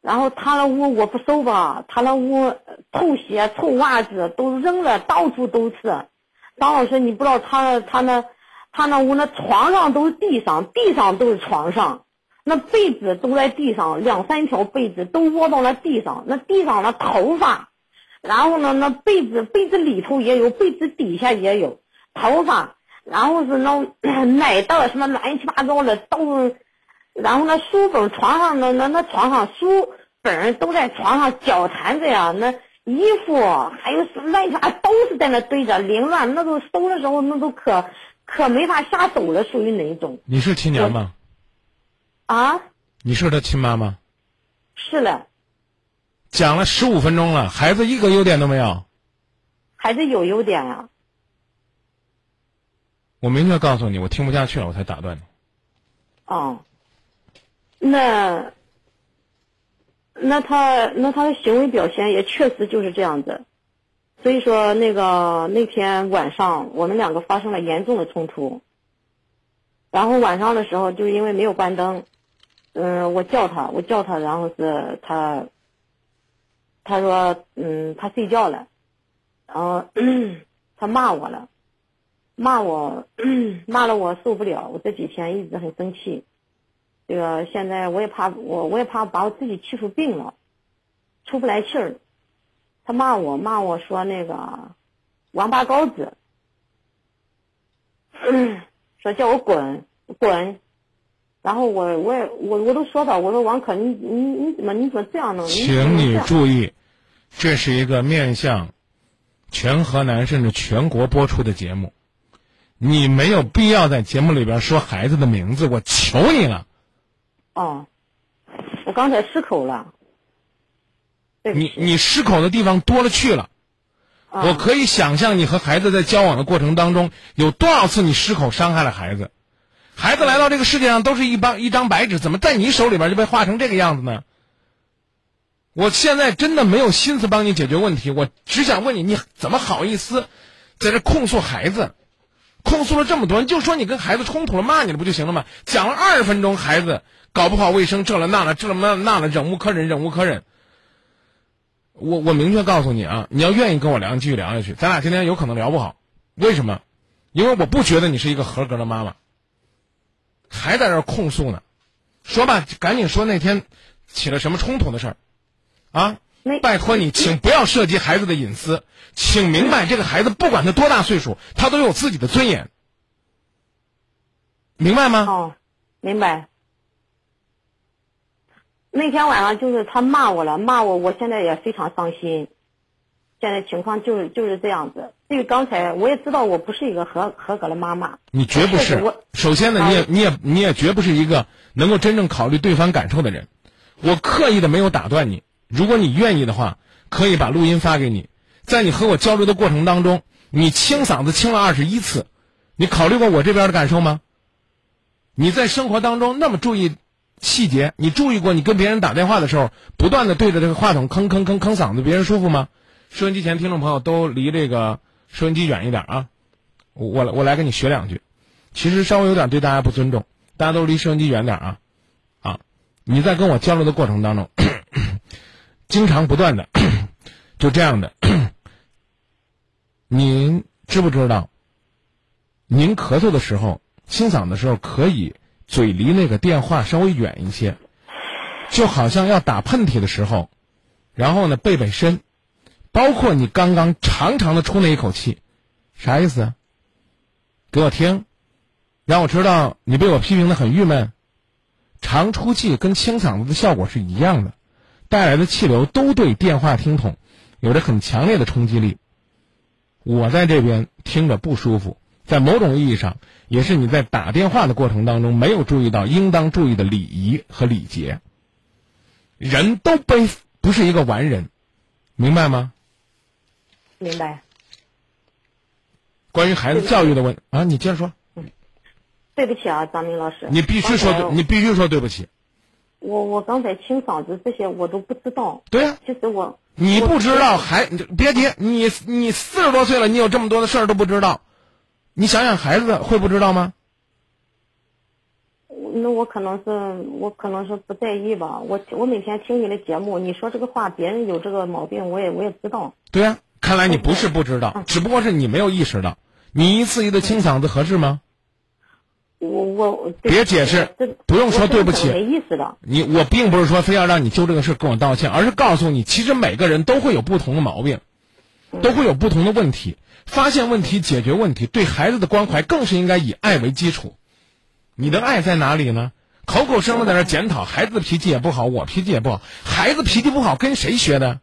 C: 然后他那屋我不收吧，他那屋臭鞋、臭袜子都扔了，到处都是。张老师，你不知道他他那他那屋那床上都是地上，地上都是床上，那被子都在地上，两三条被子都窝到了地上，那地上那头发，然后呢那被子被子里头也有，被子底下也有头发。然后是那 奶袋什么乱七八糟的都，然后那书本床上那那那床上书本都在床上脚缠着呀，那衣服还有乱七八都是在那堆着凌乱，那都收的时候那都可可没法下手了，属于哪一种？
A: 你是青年吗？
C: 啊？
A: 你是他亲妈吗？
C: 是了。
A: 讲了十五分钟了，孩子一个优点都没有。
C: 孩子有优点啊。
A: 我明确告诉你，我听不下去了，我才打断你。
C: 哦，那那他那他的行为表现也确实就是这样子，所以说那个那天晚上我们两个发生了严重的冲突。然后晚上的时候，就因为没有关灯，嗯，我叫他，我叫他，然后是他，他说，嗯，他睡觉了，然后 他骂我了。骂我，骂了我受不了。我这几天一直很生气，这个现在我也怕我，我也怕把我自己气出病了，出不来气儿。他骂我，骂我说那个王八羔子，说叫我滚滚。然后我我也我我都说他，我说王可你你你怎么你怎么这样呢？
A: 请你注意，这是一个面向全河南甚至全国播出的节目。你没有必要在节目里边说孩子的名字，我求你了。
C: 哦，我刚才失口了。
A: 你你失口的地方多了去了，我可以想象你和孩子在交往的过程当中有多少次你失口伤害了孩子。孩子来到这个世界上都是一帮一张白纸，怎么在你手里边就被画成这个样子呢？我现在真的没有心思帮你解决问题，我只想问你，你怎么好意思在这控诉孩子？控诉了这么多，你就说你跟孩子冲突了，骂你了不就行了吗？讲了二十分钟，孩子搞不好卫生，这了那了，这了那那了，忍无可忍，忍无可忍。我我明确告诉你啊，你要愿意跟我聊，继续聊下去，咱俩今天有可能聊不好。为什么？因为我不觉得你是一个合格的妈妈。还在这儿控诉呢。说吧，赶紧说那天起了什么冲突的事儿，啊！拜托你，请不要涉及孩子的隐私，请明白这个孩子不管他多大岁数，他都有自己的尊严，明白吗？
C: 哦，明白。那天晚上就是他骂我了，骂我，我现在也非常伤心。现在情况就是就是这样子。至于刚才，我也知道我不是一个合合格的妈妈。
A: 你绝不是
C: 我。
A: 首先呢，
C: 啊
A: 你也你也你也绝不是一个能够真正考虑对方感受的人。我刻意的没有打断你。如果你愿意的话，可以把录音发给你。在你和我交流的过程当中，你清嗓子清了二十一次，你考虑过我这边的感受吗？你在生活当中那么注意细节，你注意过你跟别人打电话的时候，不断的对着这个话筒吭吭吭吭嗓子，别人舒服吗？收音机前听众朋友都离这个收音机远一点啊！我我我来跟你学两句，其实稍微有点对大家不尊重，大家都离收音机远点啊啊！你在跟我交流的过程当中，经常不断的 就这样的，您知不知道？您咳嗽的时候、清嗓的时候，可以嘴离那个电话稍微远一些，就好像要打喷嚏的时候，然后呢背背身，包括你刚刚长长的出那一口气，啥意思？给我听，让我知道你被我批评的很郁闷。长出气跟清嗓子的效果是一样的，带来的气流都对电话听筒有着很强烈的冲击力。我在这边听着不舒服，在某种意义上也是你在打电话的过程当中没有注意到应当注意的礼仪和礼节。人都背不是一个完人，明白吗？
C: 明白。
A: 关于孩子教育的问啊，你接着说。
C: 嗯对不起啊，张明老师。
A: 你必须说对，你必须说对不起。
C: 我我刚才清嗓子这些我都不知道。
A: 对呀、
C: 其实我
A: 你不知道还你别提，你你四十多岁了，你有这么多的事儿都不知道，你想想孩子会不知道吗？
C: 那我可能是我可能是不在意吧。我我每天听你的节目，你说这个话，别人有这个毛病，我也我也知道。
A: 对呀、看来你不是不知道，只不过是你没有意识到。你一次一次清嗓子合适吗？
C: 我我
A: 别解释不用说对不起
C: 没意识到。
A: 你我并不是说非要让你就这个事跟我道歉，而是告诉你，其实每个人都会有不同的毛病，都会有不同的问题。发现问题，解决问题，对孩子的关怀更是应该以爱为基础。你的爱在哪里呢？口口声声在那检讨孩子的脾气也不好，我脾气也不好。孩子脾气不好跟谁学的？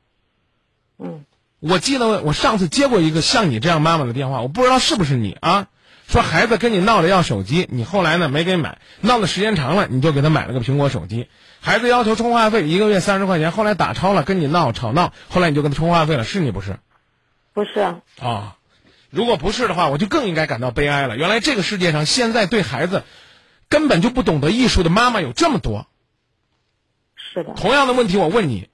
C: 嗯，
A: 我记得我上次接过一个像你这样妈妈的电话，我不知道是不是你啊？说孩子跟你闹着要手机，你后来呢没给买，闹的时间长了，你就给他买了个苹果手机。孩子要求充话费，一个月三十块钱，后来打超了，跟你闹吵闹，后来你就给他充话费了，是你不是？
C: 不是，
A: 啊、如果不是的话，我就更应该感到悲哀了。原来这个世界上现在对孩子根本就不懂得艺术的妈妈有这么多。
C: 是的，
A: 同样的问题，我问你，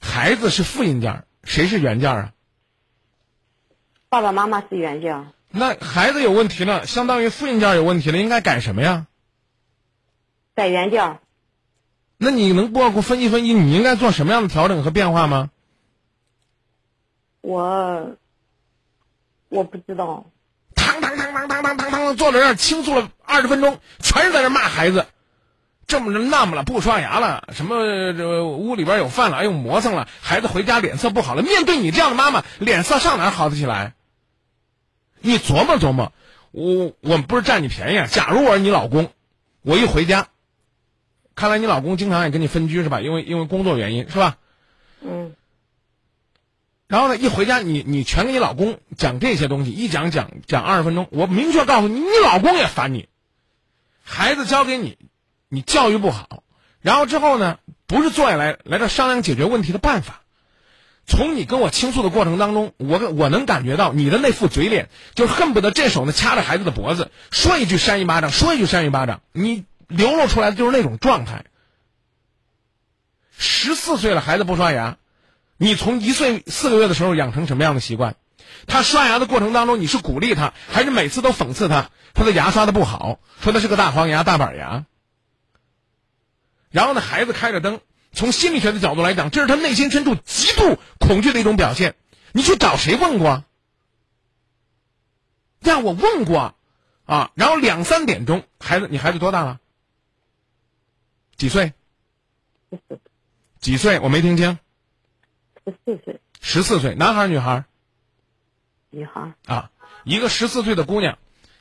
A: 孩子是复印件儿，谁是原件儿啊？
C: 爸爸妈妈是原件，
A: 那孩子有问题了，相当于复印件有问题了，应该改什么呀？
C: 改原件。
A: 那你能给我分析分析，你应该做什么样的调整和变化吗？
C: 我我不知道，
A: 堂堂堂堂堂堂堂堂坐在那儿倾诉了二十分钟，全是在那儿骂孩子，这么着那么了，不刷牙了，什么这屋里边有饭了，哎呦磨蹭了，孩子回家脸色不好了。面对你这样的妈妈，脸色上哪好得起来？你琢磨琢磨，我我们不是占你便宜啊。假如我是你老公，我一回家，看来你老公经常也跟你分居是吧？因为因为工作原因是吧？
C: 嗯，
A: 然后呢，一回家你你全给你老公讲这些东西，一讲讲讲二十分钟，我明确告诉你，你老公也烦你，孩子交给你，你教育不好，然后之后呢，不是坐下来来这商量解决问题的办法。从你跟我倾诉的过程当中，我我能感觉到你的那副嘴脸，就恨不得这手呢掐着孩子的脖子，说一句扇一巴掌，说一句扇一巴掌，你流露出来的就是那种状态。十四岁了，孩子不刷牙，你从一岁四个月的时候养成什么样的习惯？他刷牙的过程当中，你是鼓励他，还是每次都讽刺他？他的牙刷的不好，说他是个大黄牙、大板牙。然后呢，孩子开着灯，从心理学的角度来讲，这是他内心深处极度恐惧的一种表现。你去找谁问过？呀，我问过，啊，然后两三点钟，孩子，你孩子多大了？几岁？几岁？我没听清。
C: 十四岁
A: 十四岁，男孩儿女孩儿
C: 女孩，
A: 啊？一个十四岁的姑娘，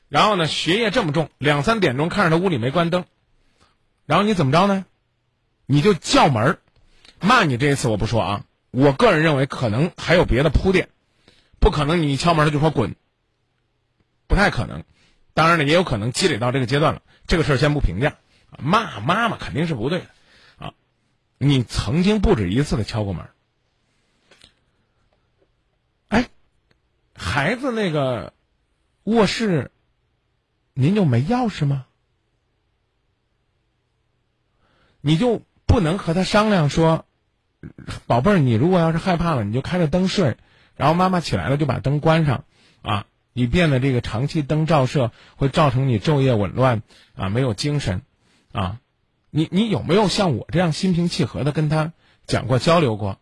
A: 然后呢，学业这么重，两三点钟看着她屋里没关灯，然后你怎么着呢？你就叫门儿骂你这一次我不说啊，我个人认为可能还有别的铺垫，不可能你一敲门他就说滚，不太可能。当然了，也有可能积累到这个阶段了，这个事儿先不评价。骂妈妈肯定是不对的啊！你曾经不止一次的敲过门。哎，孩子那个卧室，您就没钥匙吗？你就不能和他商量说，宝贝儿，你如果要是害怕了，你就开着灯睡，然后妈妈起来了就把灯关上，啊，以便呢这个长期灯照射会造成你昼夜紊乱啊，没有精神，啊，你你有没有像我这样心平气和的跟他讲过交流过？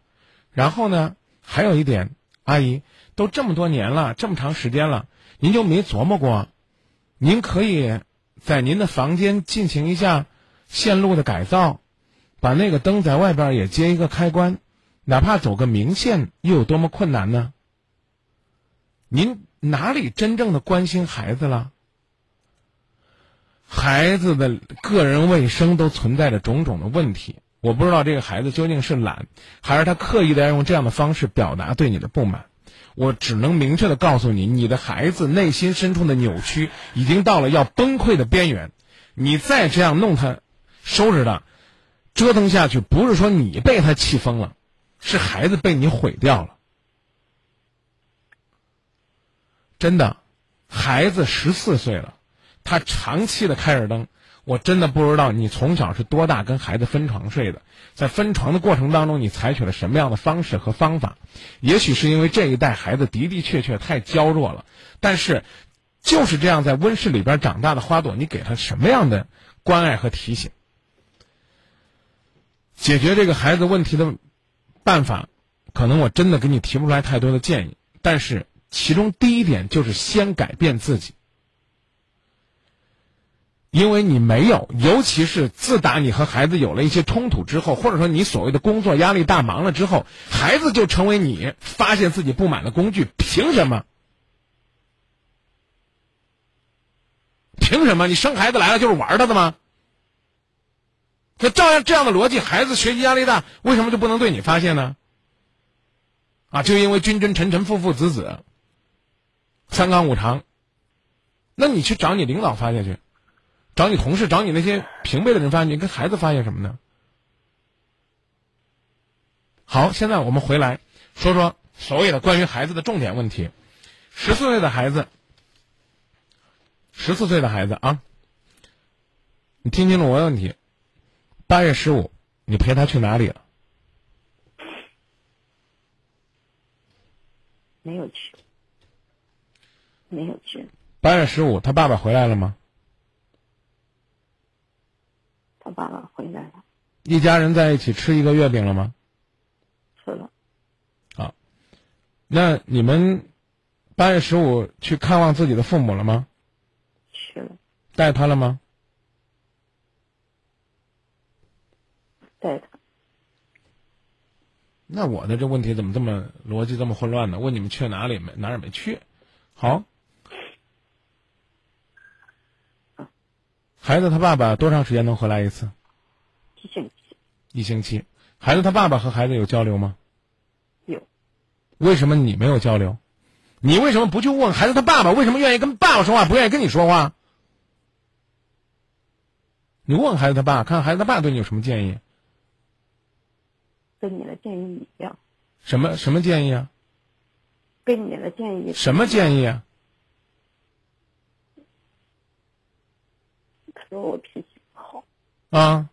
A: 然后呢，还有一点，阿姨都这么多年了，这么长时间了，您就没琢磨过，您可以在您的房间进行一下线路的改造，把那个灯在外边也接一个开关，哪怕走个明线，又有多么困难呢？您哪里真正的关心孩子了？孩子的个人卫生都存在着种种的问题，我不知道这个孩子究竟是懒，还是他刻意的要用这样的方式表达对你的不满。我只能明确的告诉你，你的孩子内心深处的扭曲已经到了要崩溃的边缘。你再这样弄他，收拾他，折腾下去，不是说你被他气疯了，是孩子被你毁掉了。真的，孩子十四岁了，他长期的开着灯，我真的不知道你从小是多大跟孩子分床睡的，在分床的过程当中，你采取了什么样的方式和方法？也许是因为这一代孩子的的确确太娇弱了，但是就是这样在温室里边长大的花朵，你给他什么样的关爱和提醒？解决这个孩子问题的办法，可能我真的给你提不出来太多的建议，但是其中第一点就是先改变自己。因为你没有，尤其是自打你和孩子有了一些冲突之后，或者说你所谓的工作压力大忙了之后，孩子就成为你发泄自己不满的工具。凭什么？凭什么？你生孩子来了就是玩他的吗？那照样这样的逻辑，孩子学习压力大，为什么就不能对你发泄呢？啊，就因为君君臣臣父父子子，三纲五常。那你去找你领导发泄去。找你同事，找你那些平辈的人发泄，你跟孩子发泄什么呢？好，现在我们回来说说所谓的关于孩子的重点问题。十四岁的孩子，十四岁的孩子啊，你听清楚我的问题。八月十五，你陪他去哪里了？
C: 没有去，没有去。
A: 八月十五，他爸爸回来了吗？
C: 他爸爸回来了，
A: 一家人在一起吃一个月饼了吗？
C: 吃了。
A: 啊，那你们八月十五去看望自己的父母了吗？
C: 去了。
A: 带他了吗？
C: 带他。
A: 那我的这问题怎么这么逻辑这么混乱呢？问你们去哪里没哪儿也没去，好。孩子他爸爸多长时间能回来一次？
C: 一星期。
A: 一星期。孩子他爸爸和孩子有交流吗？
C: 有。
A: 为什么你没有交流？你为什么不去问孩子他爸爸？为什么愿意跟爸爸说话，不愿意跟你说话？你问孩子他爸，看看孩子他爸对你有什么建议？
C: 跟你的建议一样。
A: 什么什么建议啊？
C: 跟你的建议。
A: 什么建议啊？
C: 他说我脾气不好。
A: 啊。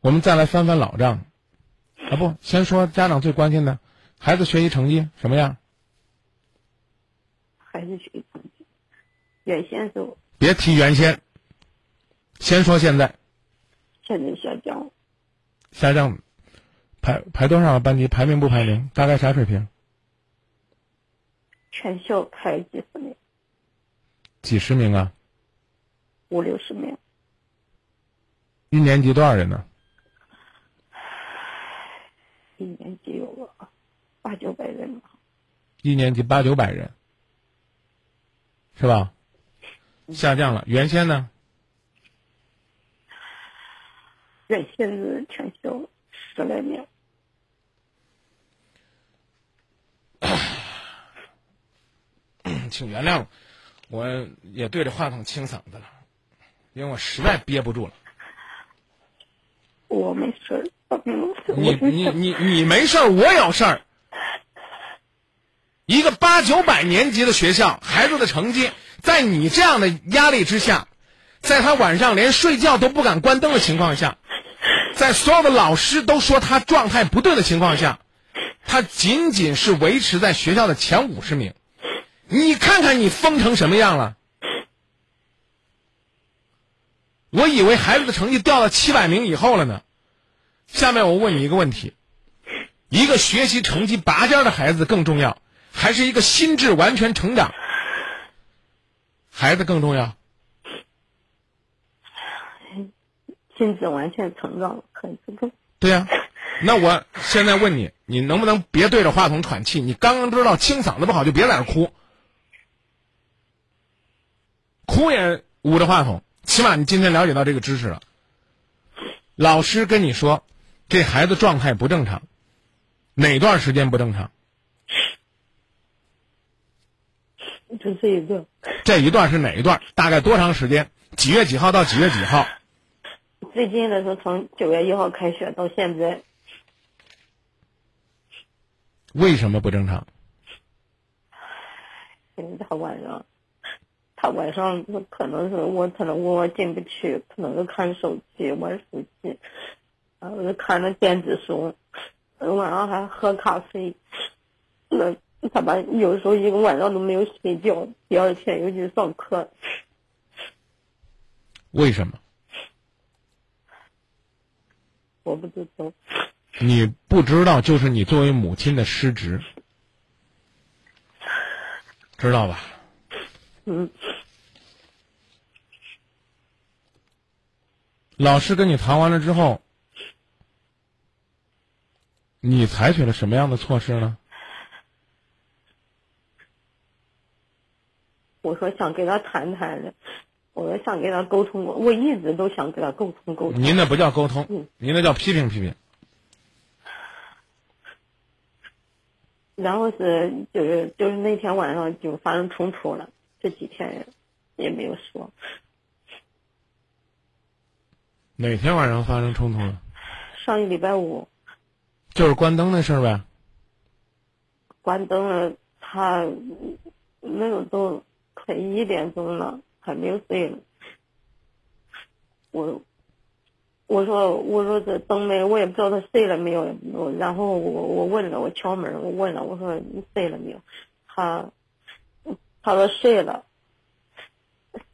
A: 我们再来翻翻老账，啊不，先说家长最关心的，孩子学习成绩什么样？
C: 孩子学习原先是。
A: 别提原先，先说现在。
C: 现在下降。
A: 下降，排排多少班级？排名不排名？大概啥水平？
C: 全校排几十名，
A: 几十名啊？
C: 五六十名。
A: 一年级多少人呢？
C: 一年级有个八九百人吧。
A: 一年级八九百人，是吧？下降了，原先呢？
C: 原先是全校十来名。
A: 请原谅，我也对着话筒清嗓子了，因为我实在憋不住了。
C: 我没事儿，
A: 你你你你没事儿，我有事儿。一个八九百年级的学校，孩子的成绩在你这样的压力之下，在他晚上连睡觉都不敢关灯的情况下，在所有的老师都说他状态不对的情况下，他仅仅是维持在学校的前五十名。你看看你疯成什么样了！我以为孩子的成绩掉到七百名以后了呢。下面我问你一个问题：一个学习成绩拔尖的孩子更重要，还是一个心智完全成长孩子更重要？
C: 亲子完全成长，孩子更
A: 对呀、那我现在问你，你能不能别对着话筒喘气？你刚刚知道清嗓子不好，就别在这哭，哭也捂着话筒。起码你今天了解到这个知识了。老师跟你说，这孩子状态不正常，哪段时间不正常？
C: 这是一个
A: 这一段是哪一段？大概多长时间？几月几号到几月几号？
C: 最近的是从九月一号开学到现在，
A: 为什么不正常？
C: 因为他晚上，他晚上可能是我可能我进不去，可能是看手机玩手机，然后是看着电子书，晚上还喝咖啡，那他把有时候一个晚上都没有睡觉，第二天又去上课，
A: 为什么？
C: 我不知道。
A: 你不知道，就是你作为母亲的失职，知道吧？
C: 嗯，
A: 老师跟你谈完了之后，你采取了什么样的措施呢？
C: 我说想跟他谈谈的，我说想跟他沟通，我一直都想跟他沟通沟通。
A: 您那不叫沟通
C: 嗯，
A: 您那叫批评批评。
C: 然后是就是就是那天晚上就发生冲突了，这几天也没有说。
A: 哪天晚上发生冲突了？
C: 上一礼拜五
A: 就是关灯那事儿呗。
C: 关灯了，他没有都快一点钟了，还没有睡呢。我我说我说这灯没，我也不知道他睡了没有。我然后我我问了，我敲门，我问了，我说你睡了没有？他他说睡了，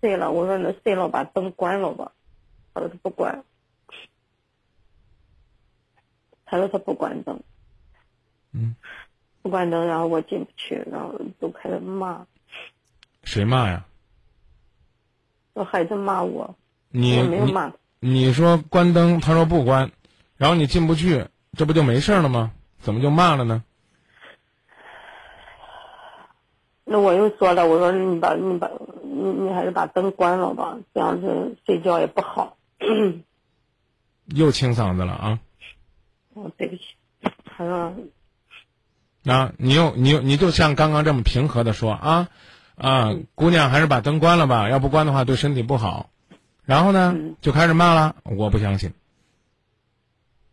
C: 睡了。我说那睡了，把灯关了吧。他说他不关，他说他不关灯。
A: 嗯，
C: 不关灯，然后我进不去，然后就开始骂，
A: 谁骂呀？
C: 我孩子骂我，
A: 你
C: 没有骂他，
A: 你说关灯，他说不关，然后你进不去，这不就没事了吗？怎么就骂了呢？
C: 那我又说了，我说你把你把你你还是把灯关了吧，这样子睡觉也不好。
A: 又清嗓子了啊！
C: 哦，对不起，他说
A: 啊，你又你又你就像刚刚这么平和的说啊啊，姑娘还是把灯关了吧，要不关的话对身体不好。然后呢，
C: 嗯
A: 就开始骂了，我不相信。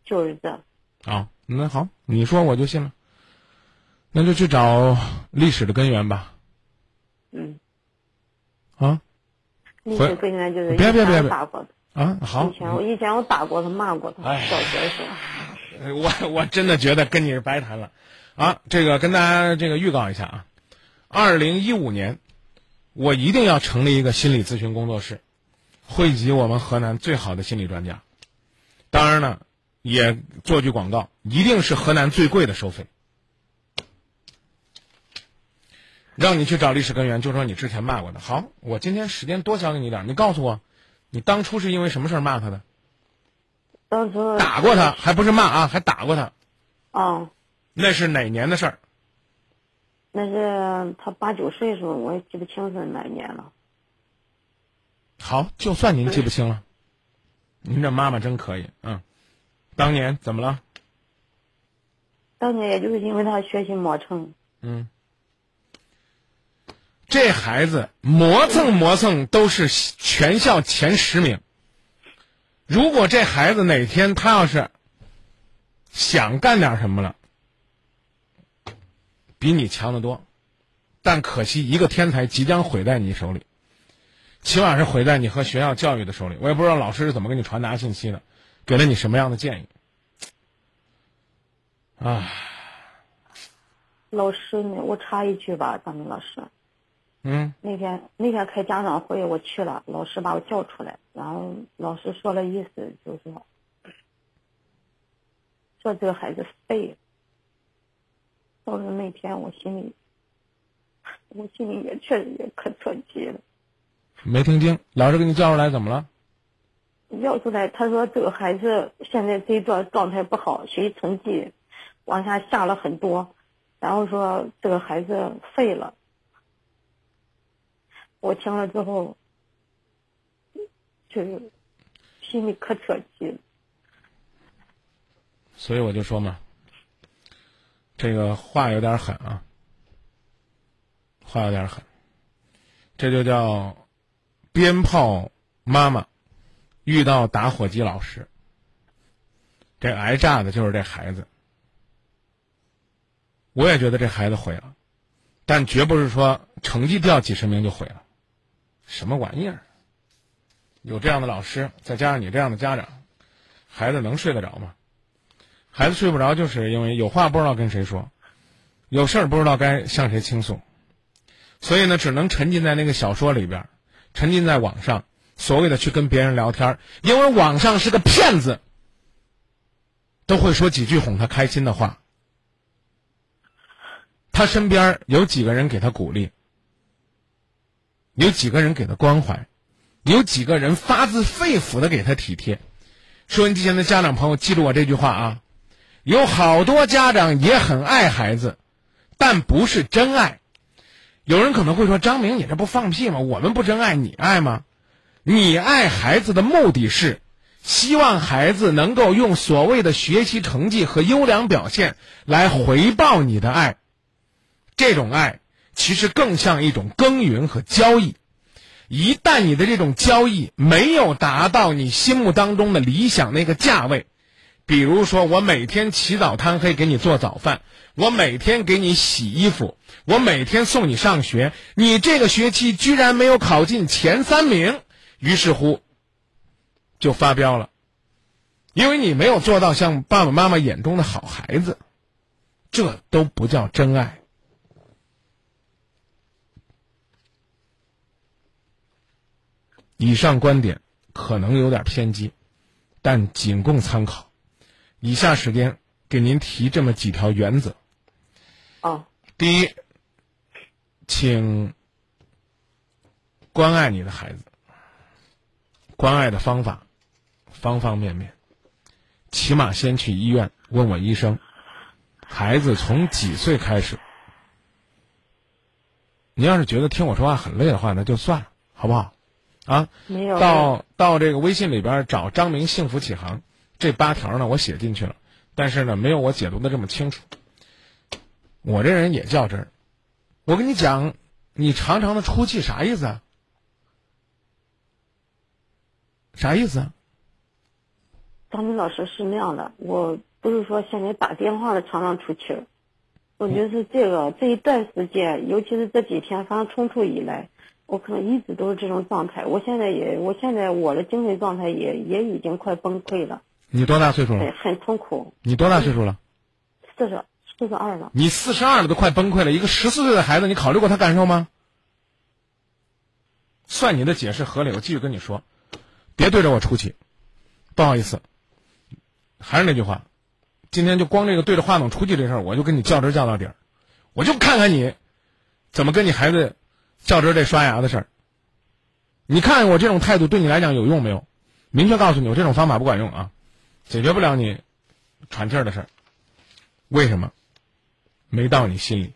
C: 就是这样，
A: 啊，那好，你说我就信了。那就去找历史的根源吧。
C: 嗯，
A: 啊
C: 历
A: 回
C: 史根源就是
A: 别别别别
C: 打过他，
A: 啊，好
C: 以，前我以前我打过他，骂过他，
A: 哎
C: 小学的时候。
A: 呃 我 我真的觉得跟你是白谈了，啊，这个跟大家这个预告一下啊，二零一五年，我一定要成立一个心理咨询工作室，汇集我们河南最好的心理专家，当然呢，也做句广告，一定是河南最贵的收费。让你去找历史根源，就说你之前骂过的。好，我今天时间多交给你点儿，你告诉我，你当初是因为什么事儿骂他的？
C: 当初
A: 打过他，还不是骂啊，还打过他。
C: 哦，
A: 那是哪年的事儿？
C: 那是他八九岁的时候，我也记不清是哪一年了。
A: 好，就算您记不清了，您这妈妈真可以，嗯。当年怎么了？
C: 当年也就是因为他学习磨蹭，
A: 嗯，这孩子磨蹭磨蹭都是全校前十名。如果这孩子哪天他要是想干点什么了，比你强得多，但可惜一个天才即将毁在你手里，起码是毁在你和学校教育的手里。我也不知道老师是怎么给你传达信息的，给了你什么样的建议？啊，
C: 老师呢？我插一句吧，张明老师。
A: 嗯
C: 那天那天开家长会我去了，老师把我叫出来，然后老师说了意思就是说，说这个孩子废了。当时那天我心里，我心里也确实也可着急了。
A: 没听清，老师给你叫出来怎么了？
C: 要出来，他说这个孩子现在这一段状态不好，学习成绩往下下了很多，然后说这个孩子废了。我听了之后，就是心里可着急了。
A: 所以我就说嘛，这个话有点狠啊，话有点狠，这就叫鞭炮妈妈遇到打火机老师，这挨炸的就是这孩子。我也觉得这孩子毁了，但绝不是说成绩掉几十名就毁了，什么玩意儿？有这样的老师，再加上你这样的家长，孩子能睡得着吗？孩子睡不着，就是因为有话不知道跟谁说，有事儿不知道该向谁倾诉，所以呢，只能沉浸在那个小说里边，沉浸在网上，所谓的去跟别人聊天儿，因为网上是个骗子，都会说几句哄他开心的话。他身边有几个人给他鼓励，有几个人给他关怀，有几个人发自肺腑的给他体贴。收音机前的家长朋友，记住我这句话啊！有好多家长也很爱孩子，但不是真爱。有人可能会说：“张明，你这不放屁吗？我们不真爱，你爱吗？你爱孩子的目的是希望孩子能够用所谓的学习成绩和优良表现来回报你的爱。这种爱其实更像一种耕耘和交易。一旦你的这种交易没有达到你心目当中的理想那个价位，比如说我每天起早贪黑给你做早饭，我每天给你洗衣服，我每天送你上学，你这个学期居然没有考进前三名，于是乎就发飙了，因为你没有做到像爸爸妈妈眼中的好孩子，这都不叫真爱。以上观点可能有点偏激，但仅供参考。以下时间给您提这么几条原则。
C: 哦，
A: 第一，请关爱你的孩子，关爱的方法方方面面，起码先去医院问问医生，孩子从几岁开始。你要是觉得听我说话很累的话，那就算了，好不好？啊，
C: 没有
A: 到到这个微信里边找张明幸福启航，这八条呢我写进去了，但是呢没有我解读的这么清楚。我这人也较真儿，我跟你讲，你长长的出气啥意思啊？啥意思啊？
C: 张明老师是那样的，我不是说现在打电话的常常出气儿，我觉得是这个这一段时间，尤其是这几天发生冲突以来，我可能一直都是这种状态。我现在也，我现在我的精神状态也也已经快崩溃了，
A: 你多大岁数了？
C: 很痛苦。
A: 你多大岁数了？
C: 四十四十二了，
A: 你四十二了，都快崩溃了。一个十四岁的孩子，你考虑过他感受吗？算你的解释合理，我继续跟你说，别对着我出气，不好意思。还是那句话，今天就光这个对着话筒出气这事儿，我就跟你较真儿较到底儿，我就看看你怎么跟你孩子较真儿这刷牙的事儿。你看我这种态度对你来讲有用没有？明确告诉你，我这种方法不管用啊，解决不了你喘气儿的事儿。为什么？没到你心里。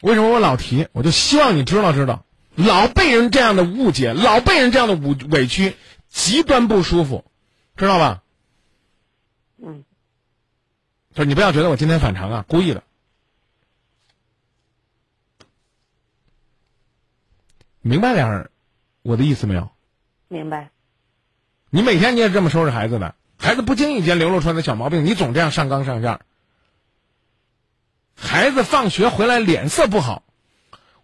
A: 为什么我老提？我就希望你知道知道，老被人这样的误解，老被人这样的委委屈，极端不舒服，知道吧？
C: 嗯，
A: 就是你不要觉得我今天反常啊，故意的。明白点儿我的意思没有？
C: 明白。
A: 你每天你也这么收拾孩子的，孩子不经意间流露出来的小毛病，你总这样上纲上线。孩子放学回来脸色不好，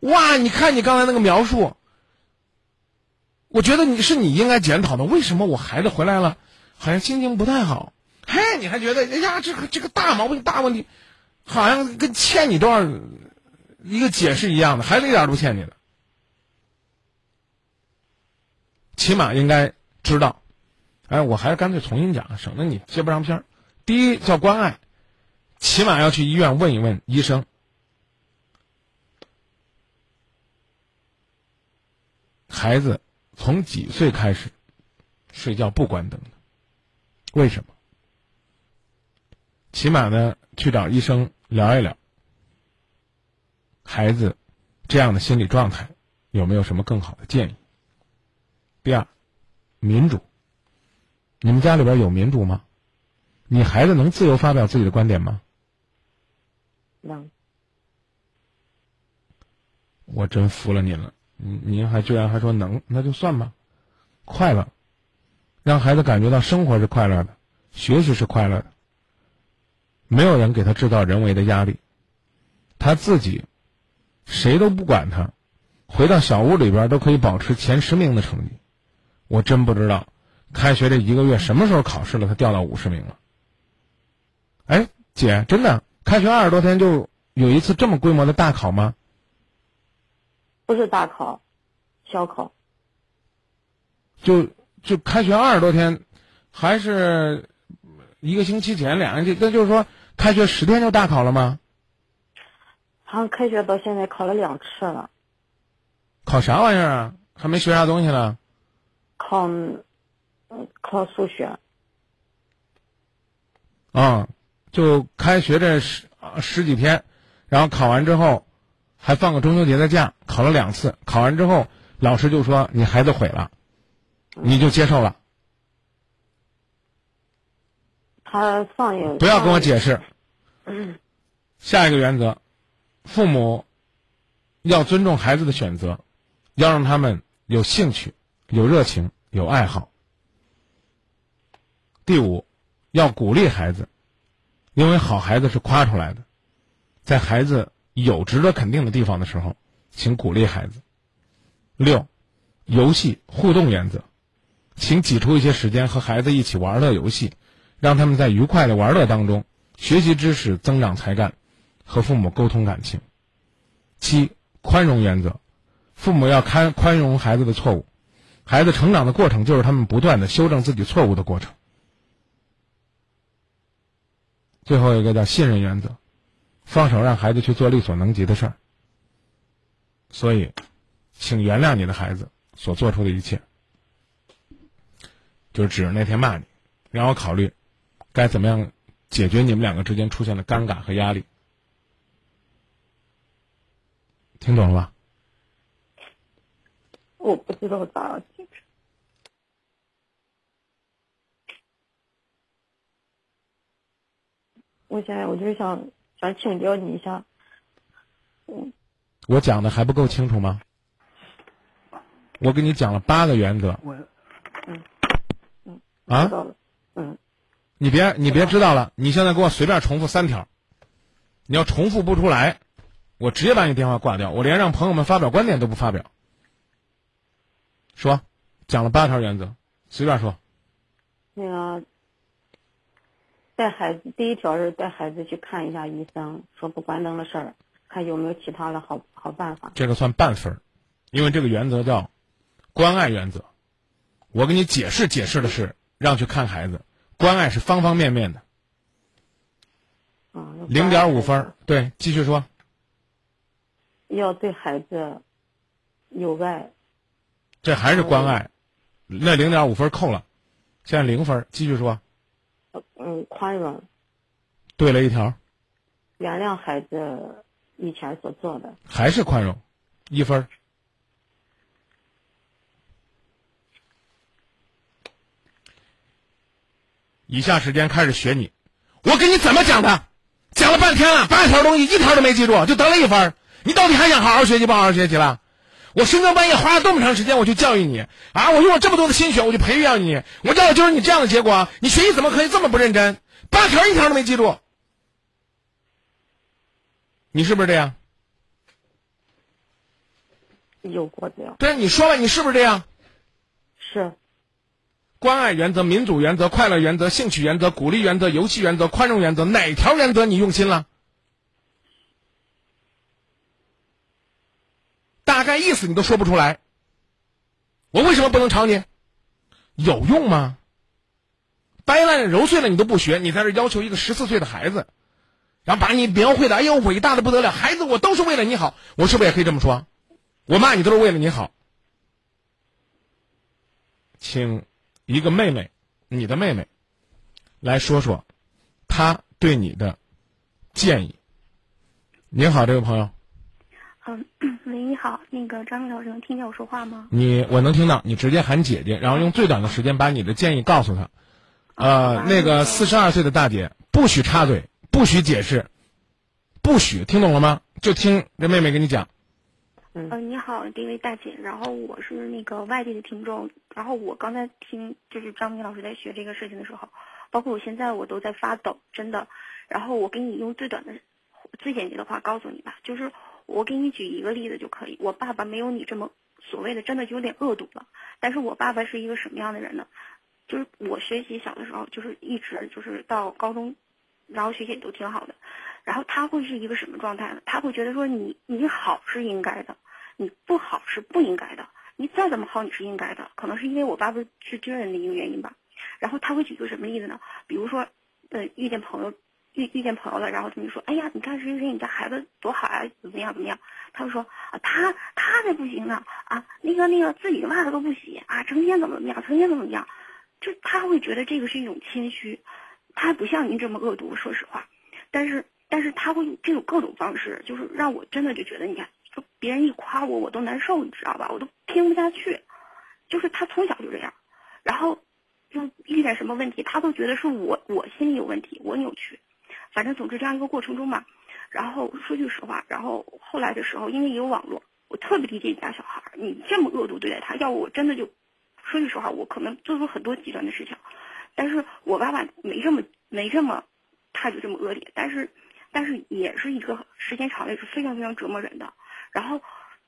A: 哇！你看你刚才那个描述，我觉得你是你应该检讨的。为什么我孩子回来了，好像心情不太好？嘿，你还觉得哎呀，这个这个大毛病大问题，好像跟欠你多少一个解释一样的，孩子一点都不欠你的。起码应该知道，哎，我还是干脆重新讲，省得你接不上片儿。第一叫关爱，起码要去医院问一问医生，孩子从几岁开始睡觉不关灯的？为什么？起码呢，去找医生聊一聊，孩子这样的心理状态有没有什么更好的建议？第二，民主。你们家里边有民主吗？你孩子能自由发表自己的观点吗？
C: 能。
A: 我真服了您了，您您还居然还说能，那就算吧。快乐，让孩子感觉到生活是快乐的，学习是快乐的。没有人给他制造人为的压力，他自己，谁都不管他，回到小屋里边都可以保持前十名的成绩。我真不知道，开学这一个月什么时候考试了，他掉到五十名了。哎，姐，真的，开学二十多天就有一次这么规模的大考吗？
C: 不是大考，小考。
A: 就就开学二十多天，还是一个星期前两个星期，那就是说开学十天就大考了吗？
C: 好像开学到现在考了两次了。
A: 考啥玩意儿啊？还没学啥东西呢？
C: 考，考数学。
A: 啊，就开学这十十几天，然后考完之后，还放个中秋节的假，考了两次。考完之后，老师就说你孩子毁了，你就接受了。
C: 他上一
A: 不要跟我解释。
C: 嗯。
A: 下一个原则，父母要尊重孩子的选择，要让他们有兴趣。有热情，有爱好。第五，要鼓励孩子，因为好孩子是夸出来的。在孩子有值得肯定的地方的时候，请鼓励孩子。六，游戏互动原则，请挤出一些时间和孩子一起玩乐游戏，让他们在愉快的玩乐当中学习知识、增长才干，和父母沟通感情。七，宽容原则，父母要宽宽容孩子的错误。孩子成长的过程就是他们不断的修正自己错误的过程。最后一个叫信任原则，放手让孩子去做力所能及的事儿。所以，请原谅你的孩子所做出的一切，就是指着那天骂你，让我考虑该怎么样解决你们两个之间出现的尴尬和压力。听懂了吧？
C: 我不知道咋解释。我现在我就是想想请教你一下，嗯。
A: 我讲的还不够清楚吗？我给你讲了八个原则。
C: 我，嗯，嗯。
A: 啊。
C: 知道了。嗯。
A: 你别你别知道了，你现在给我随便重复三条，你要重复不出来，我直接把你电话挂掉，我连让朋友们发表观点都不发表。说，讲了八条原则，随便说。
C: 那个，带孩子第一条是带孩子去看一下医生，说不关灯的事儿，看有没有其他的好好办法。
A: 这个算半分儿，因为这个原则叫关爱原则。我给你解释解释的是让去看孩子，关爱是方方面面的。
C: 嗯。
A: 零点五分儿，对，继续说。
C: 要对孩子有爱，
A: 这还是关爱，那零点五分扣了，现在零分，继续说。
C: 嗯，宽容，
A: 对了一条，
C: 原谅孩子以前所做的。
A: 还是宽容，一分。以下时间开始学你，我给你怎么讲的？讲了半天了，八条东西一条都没记住，就得了一分。你到底还想好好学习不好好学习了？我深更半夜花了这么长时间，我去教育你啊！我用了这么多的心血，我去培养你，我要的就是你这样的结果。你学习怎么可以这么不认真？八条一条都没记住，你是不是这样？
C: 有过这样？
A: 对，你说吧，你是不是这样？
C: 是。
A: 关爱原则、民主原则、快乐原则、兴趣原则、鼓励原则、游戏原则、宽容原则，哪条原则你用心了？大概意思你都说不出来，我为什么不能吵你？有用吗？掰烂揉碎了你都不学，你在这要求一个十四岁的孩子，然后把你描绘的哎呦伟大的不得了，孩子我都是为了你好，我是不是也可以这么说？我骂你都是为了你好，请一个妹妹，你的妹妹，来说说，她对你的建议。你好，这位朋友。
D: 嗯，你好，那个张明老师能听见我说话吗？
A: 你我能听到，你直接喊姐姐，然后用最短的时间把你的建议告诉她。呃，那个四十二岁的大姐，不许插嘴，不许解释，不许，听懂了吗？就听这妹妹跟你讲。
D: 嗯，你好，这位大姐，然后我是那个外地的听众，然后我刚才听就是张明老师在学这个事情的时候，包括我现在我都在发抖，真的。然后我给你用最短的、最简洁的话告诉你吧，就是。我给你举一个例子就可以。我爸爸没有你这么所谓的，真的有点恶毒了。但是我爸爸是一个什么样的人呢？就是我学习小的时候，就是一直就是到高中，然后学习也都挺好的。然后他会是一个什么状态呢？他会觉得说你你好是应该的，你不好是不应该的。你再怎么好你是应该的。可能是因为我爸爸是军人的一个原因吧。然后他会举个什么例子呢？比如说，呃，遇见朋友。遇遇见朋友了，然后他们就说：“哎呀，你看谁谁谁，你家孩子多好啊，怎么样怎么样？”他就说：“啊，他他才不行呢啊，那个那个自己的袜子都不洗啊，成天怎么怎么样，成天怎么怎么样。”就他会觉得这个是一种谦虚，他不像您这么恶毒，说实话。但是但是他会用这种各种方式，就是让我真的就觉得，你看，就别人一夸我，我都难受，你知道吧？我都听不下去。就是他从小就这样，然后就遇见什么问题，他都觉得是我我心里有问题，我扭曲。反正总之这样一个过程中嘛，然后说句实话，然后后来的时候，因为有网络，我特别理解你家小孩，你这么恶毒对待他，要我真的就，说句实话，我可能做出很多极端的事情，但是我爸爸没这么没这么态度这么恶劣，但是但是也是一个时间长了也是非常非常折磨人的，然后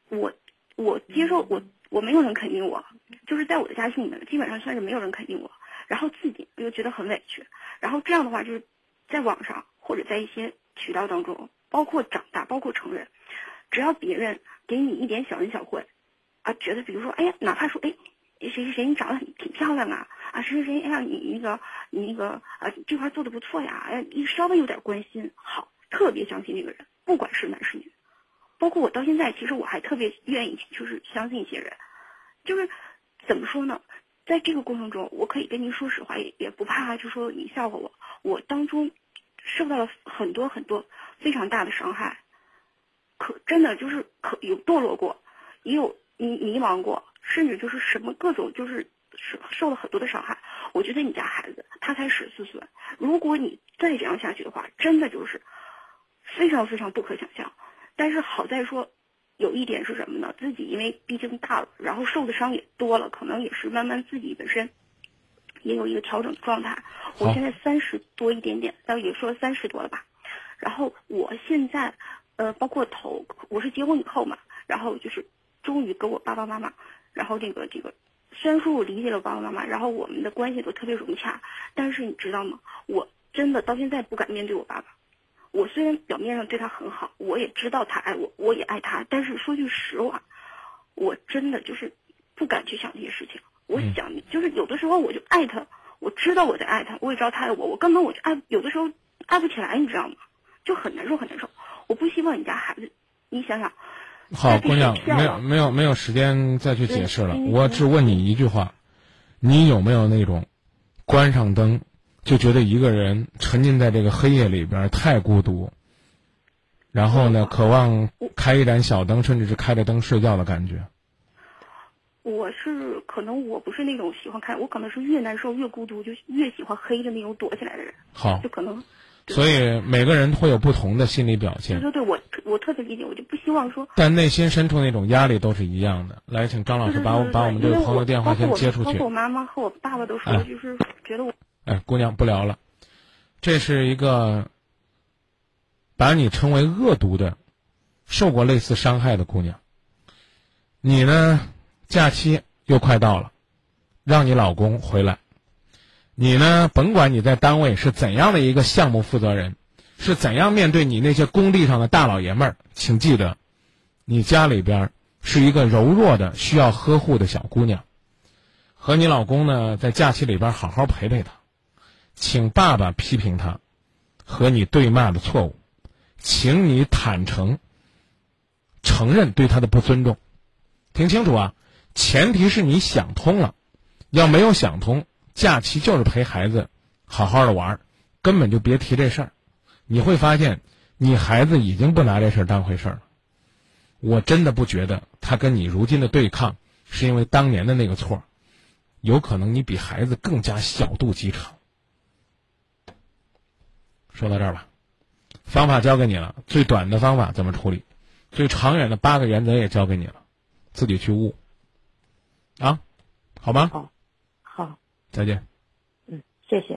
D: 我我接受我我没有人肯定我，就是在我的家庭里面基本上算是没有人肯定我，然后自己又觉得很委屈，然后这样的话就是在网上。或者在一些渠道当中，包括长大，包括成人，只要别人给你一点小恩小惠，啊，觉得比如说，哎呀，哪怕说，哎，谁谁谁你长得挺漂亮啊，啊，谁谁谁，哎呀，你那个你那个啊这块做的不错呀，哎，你稍微有点关心，好，特别相信那个人，不管是男是女，包括我到现在，其实我还特别愿意就是相信一些人，就是怎么说呢，在这个过程中，我可以跟您说实话，也也不怕就说你笑话我，我当中。受到了很多很多非常大的伤害，可真的就是可有堕落过，也有迷迷茫过，甚至就是什么各种就是受受了很多的伤害。我觉得你家孩子他才十四岁，如果你再这样下去的话，真的就是非常非常不可想象。但是好在说有一点是什么呢？自己因为毕竟大了，然后受的伤也多了，可能也是慢慢自己本身。也有一个调整的状态。我现在三十多一点点，到也说三十多了吧。然后我现在，呃，包括头，我是结婚以后嘛，然后就是终于跟我爸爸妈妈，然后这个这个，虽然说我理解了爸爸妈妈，然后我们的关系都特别融洽，但是你知道吗？我真的到现在不敢面对我爸爸。我虽然表面上对他很好，我也知道他爱我，我也爱他，但是说句实话，我真的就是不敢去想这些事情。我想，就是有的时候我就爱他，我知道我在爱他，我也知道他爱我，我根本我就爱，有的时候爱不起来，你知道吗？就很难受，很难受。我不希望你家孩子，你想想，
A: 好，姑娘，没有没有没有时间再去解释了。
D: 嗯
A: 我只问你一句话：你有没有那种关上灯就觉得一个人沉浸在这个黑夜里边儿太孤独，然后呢，渴望开一盏小灯，甚至是开着灯睡觉的感觉？
D: 我是可能我不是那种喜欢看，我可能是越难受越孤独，就越喜欢黑的那种躲起来的人，
A: 好
D: 就，可能。
A: 所以每个人会有不同的心理表
D: 对
A: 现，
D: 对对，我我特别理解，我就不希望说。
A: 但内心深处那种压力都是一样的。来，请张老师把我把我们这个朋友电话先接出去
D: 包括。我妈妈和我爸爸都说，
A: 哎
D: 就是觉得我
A: 哎，姑娘不聊了，这是一个把你称为恶毒的、受过类似伤害的姑娘。你呢，假期又快到了，让你老公回来。你呢，甭管你在单位是怎样的一个项目负责人，是怎样面对你那些工地上的大老爷们儿，请记得，你家里边是一个柔弱的、需要呵护的小姑娘。和你老公呢，在假期里边好好陪陪他。请爸爸批评他和你对骂的错误，请你坦诚承认对他的不尊重。听清楚啊，前提是你想通了，要没有想通，假期就是陪孩子好好的玩，根本就别提这事儿。你会发现，你孩子已经不拿这事儿当回事儿了。我真的不觉得他跟你如今的对抗是因为当年的那个错，有可能你比孩子更加小肚鸡肠。说到这儿吧，方法交给你了，最短的方法怎么处理，最长远的八个原则也交给你了，自己去悟。啊，好吗？
C: 好，好，
A: 再见。
C: 嗯，谢谢。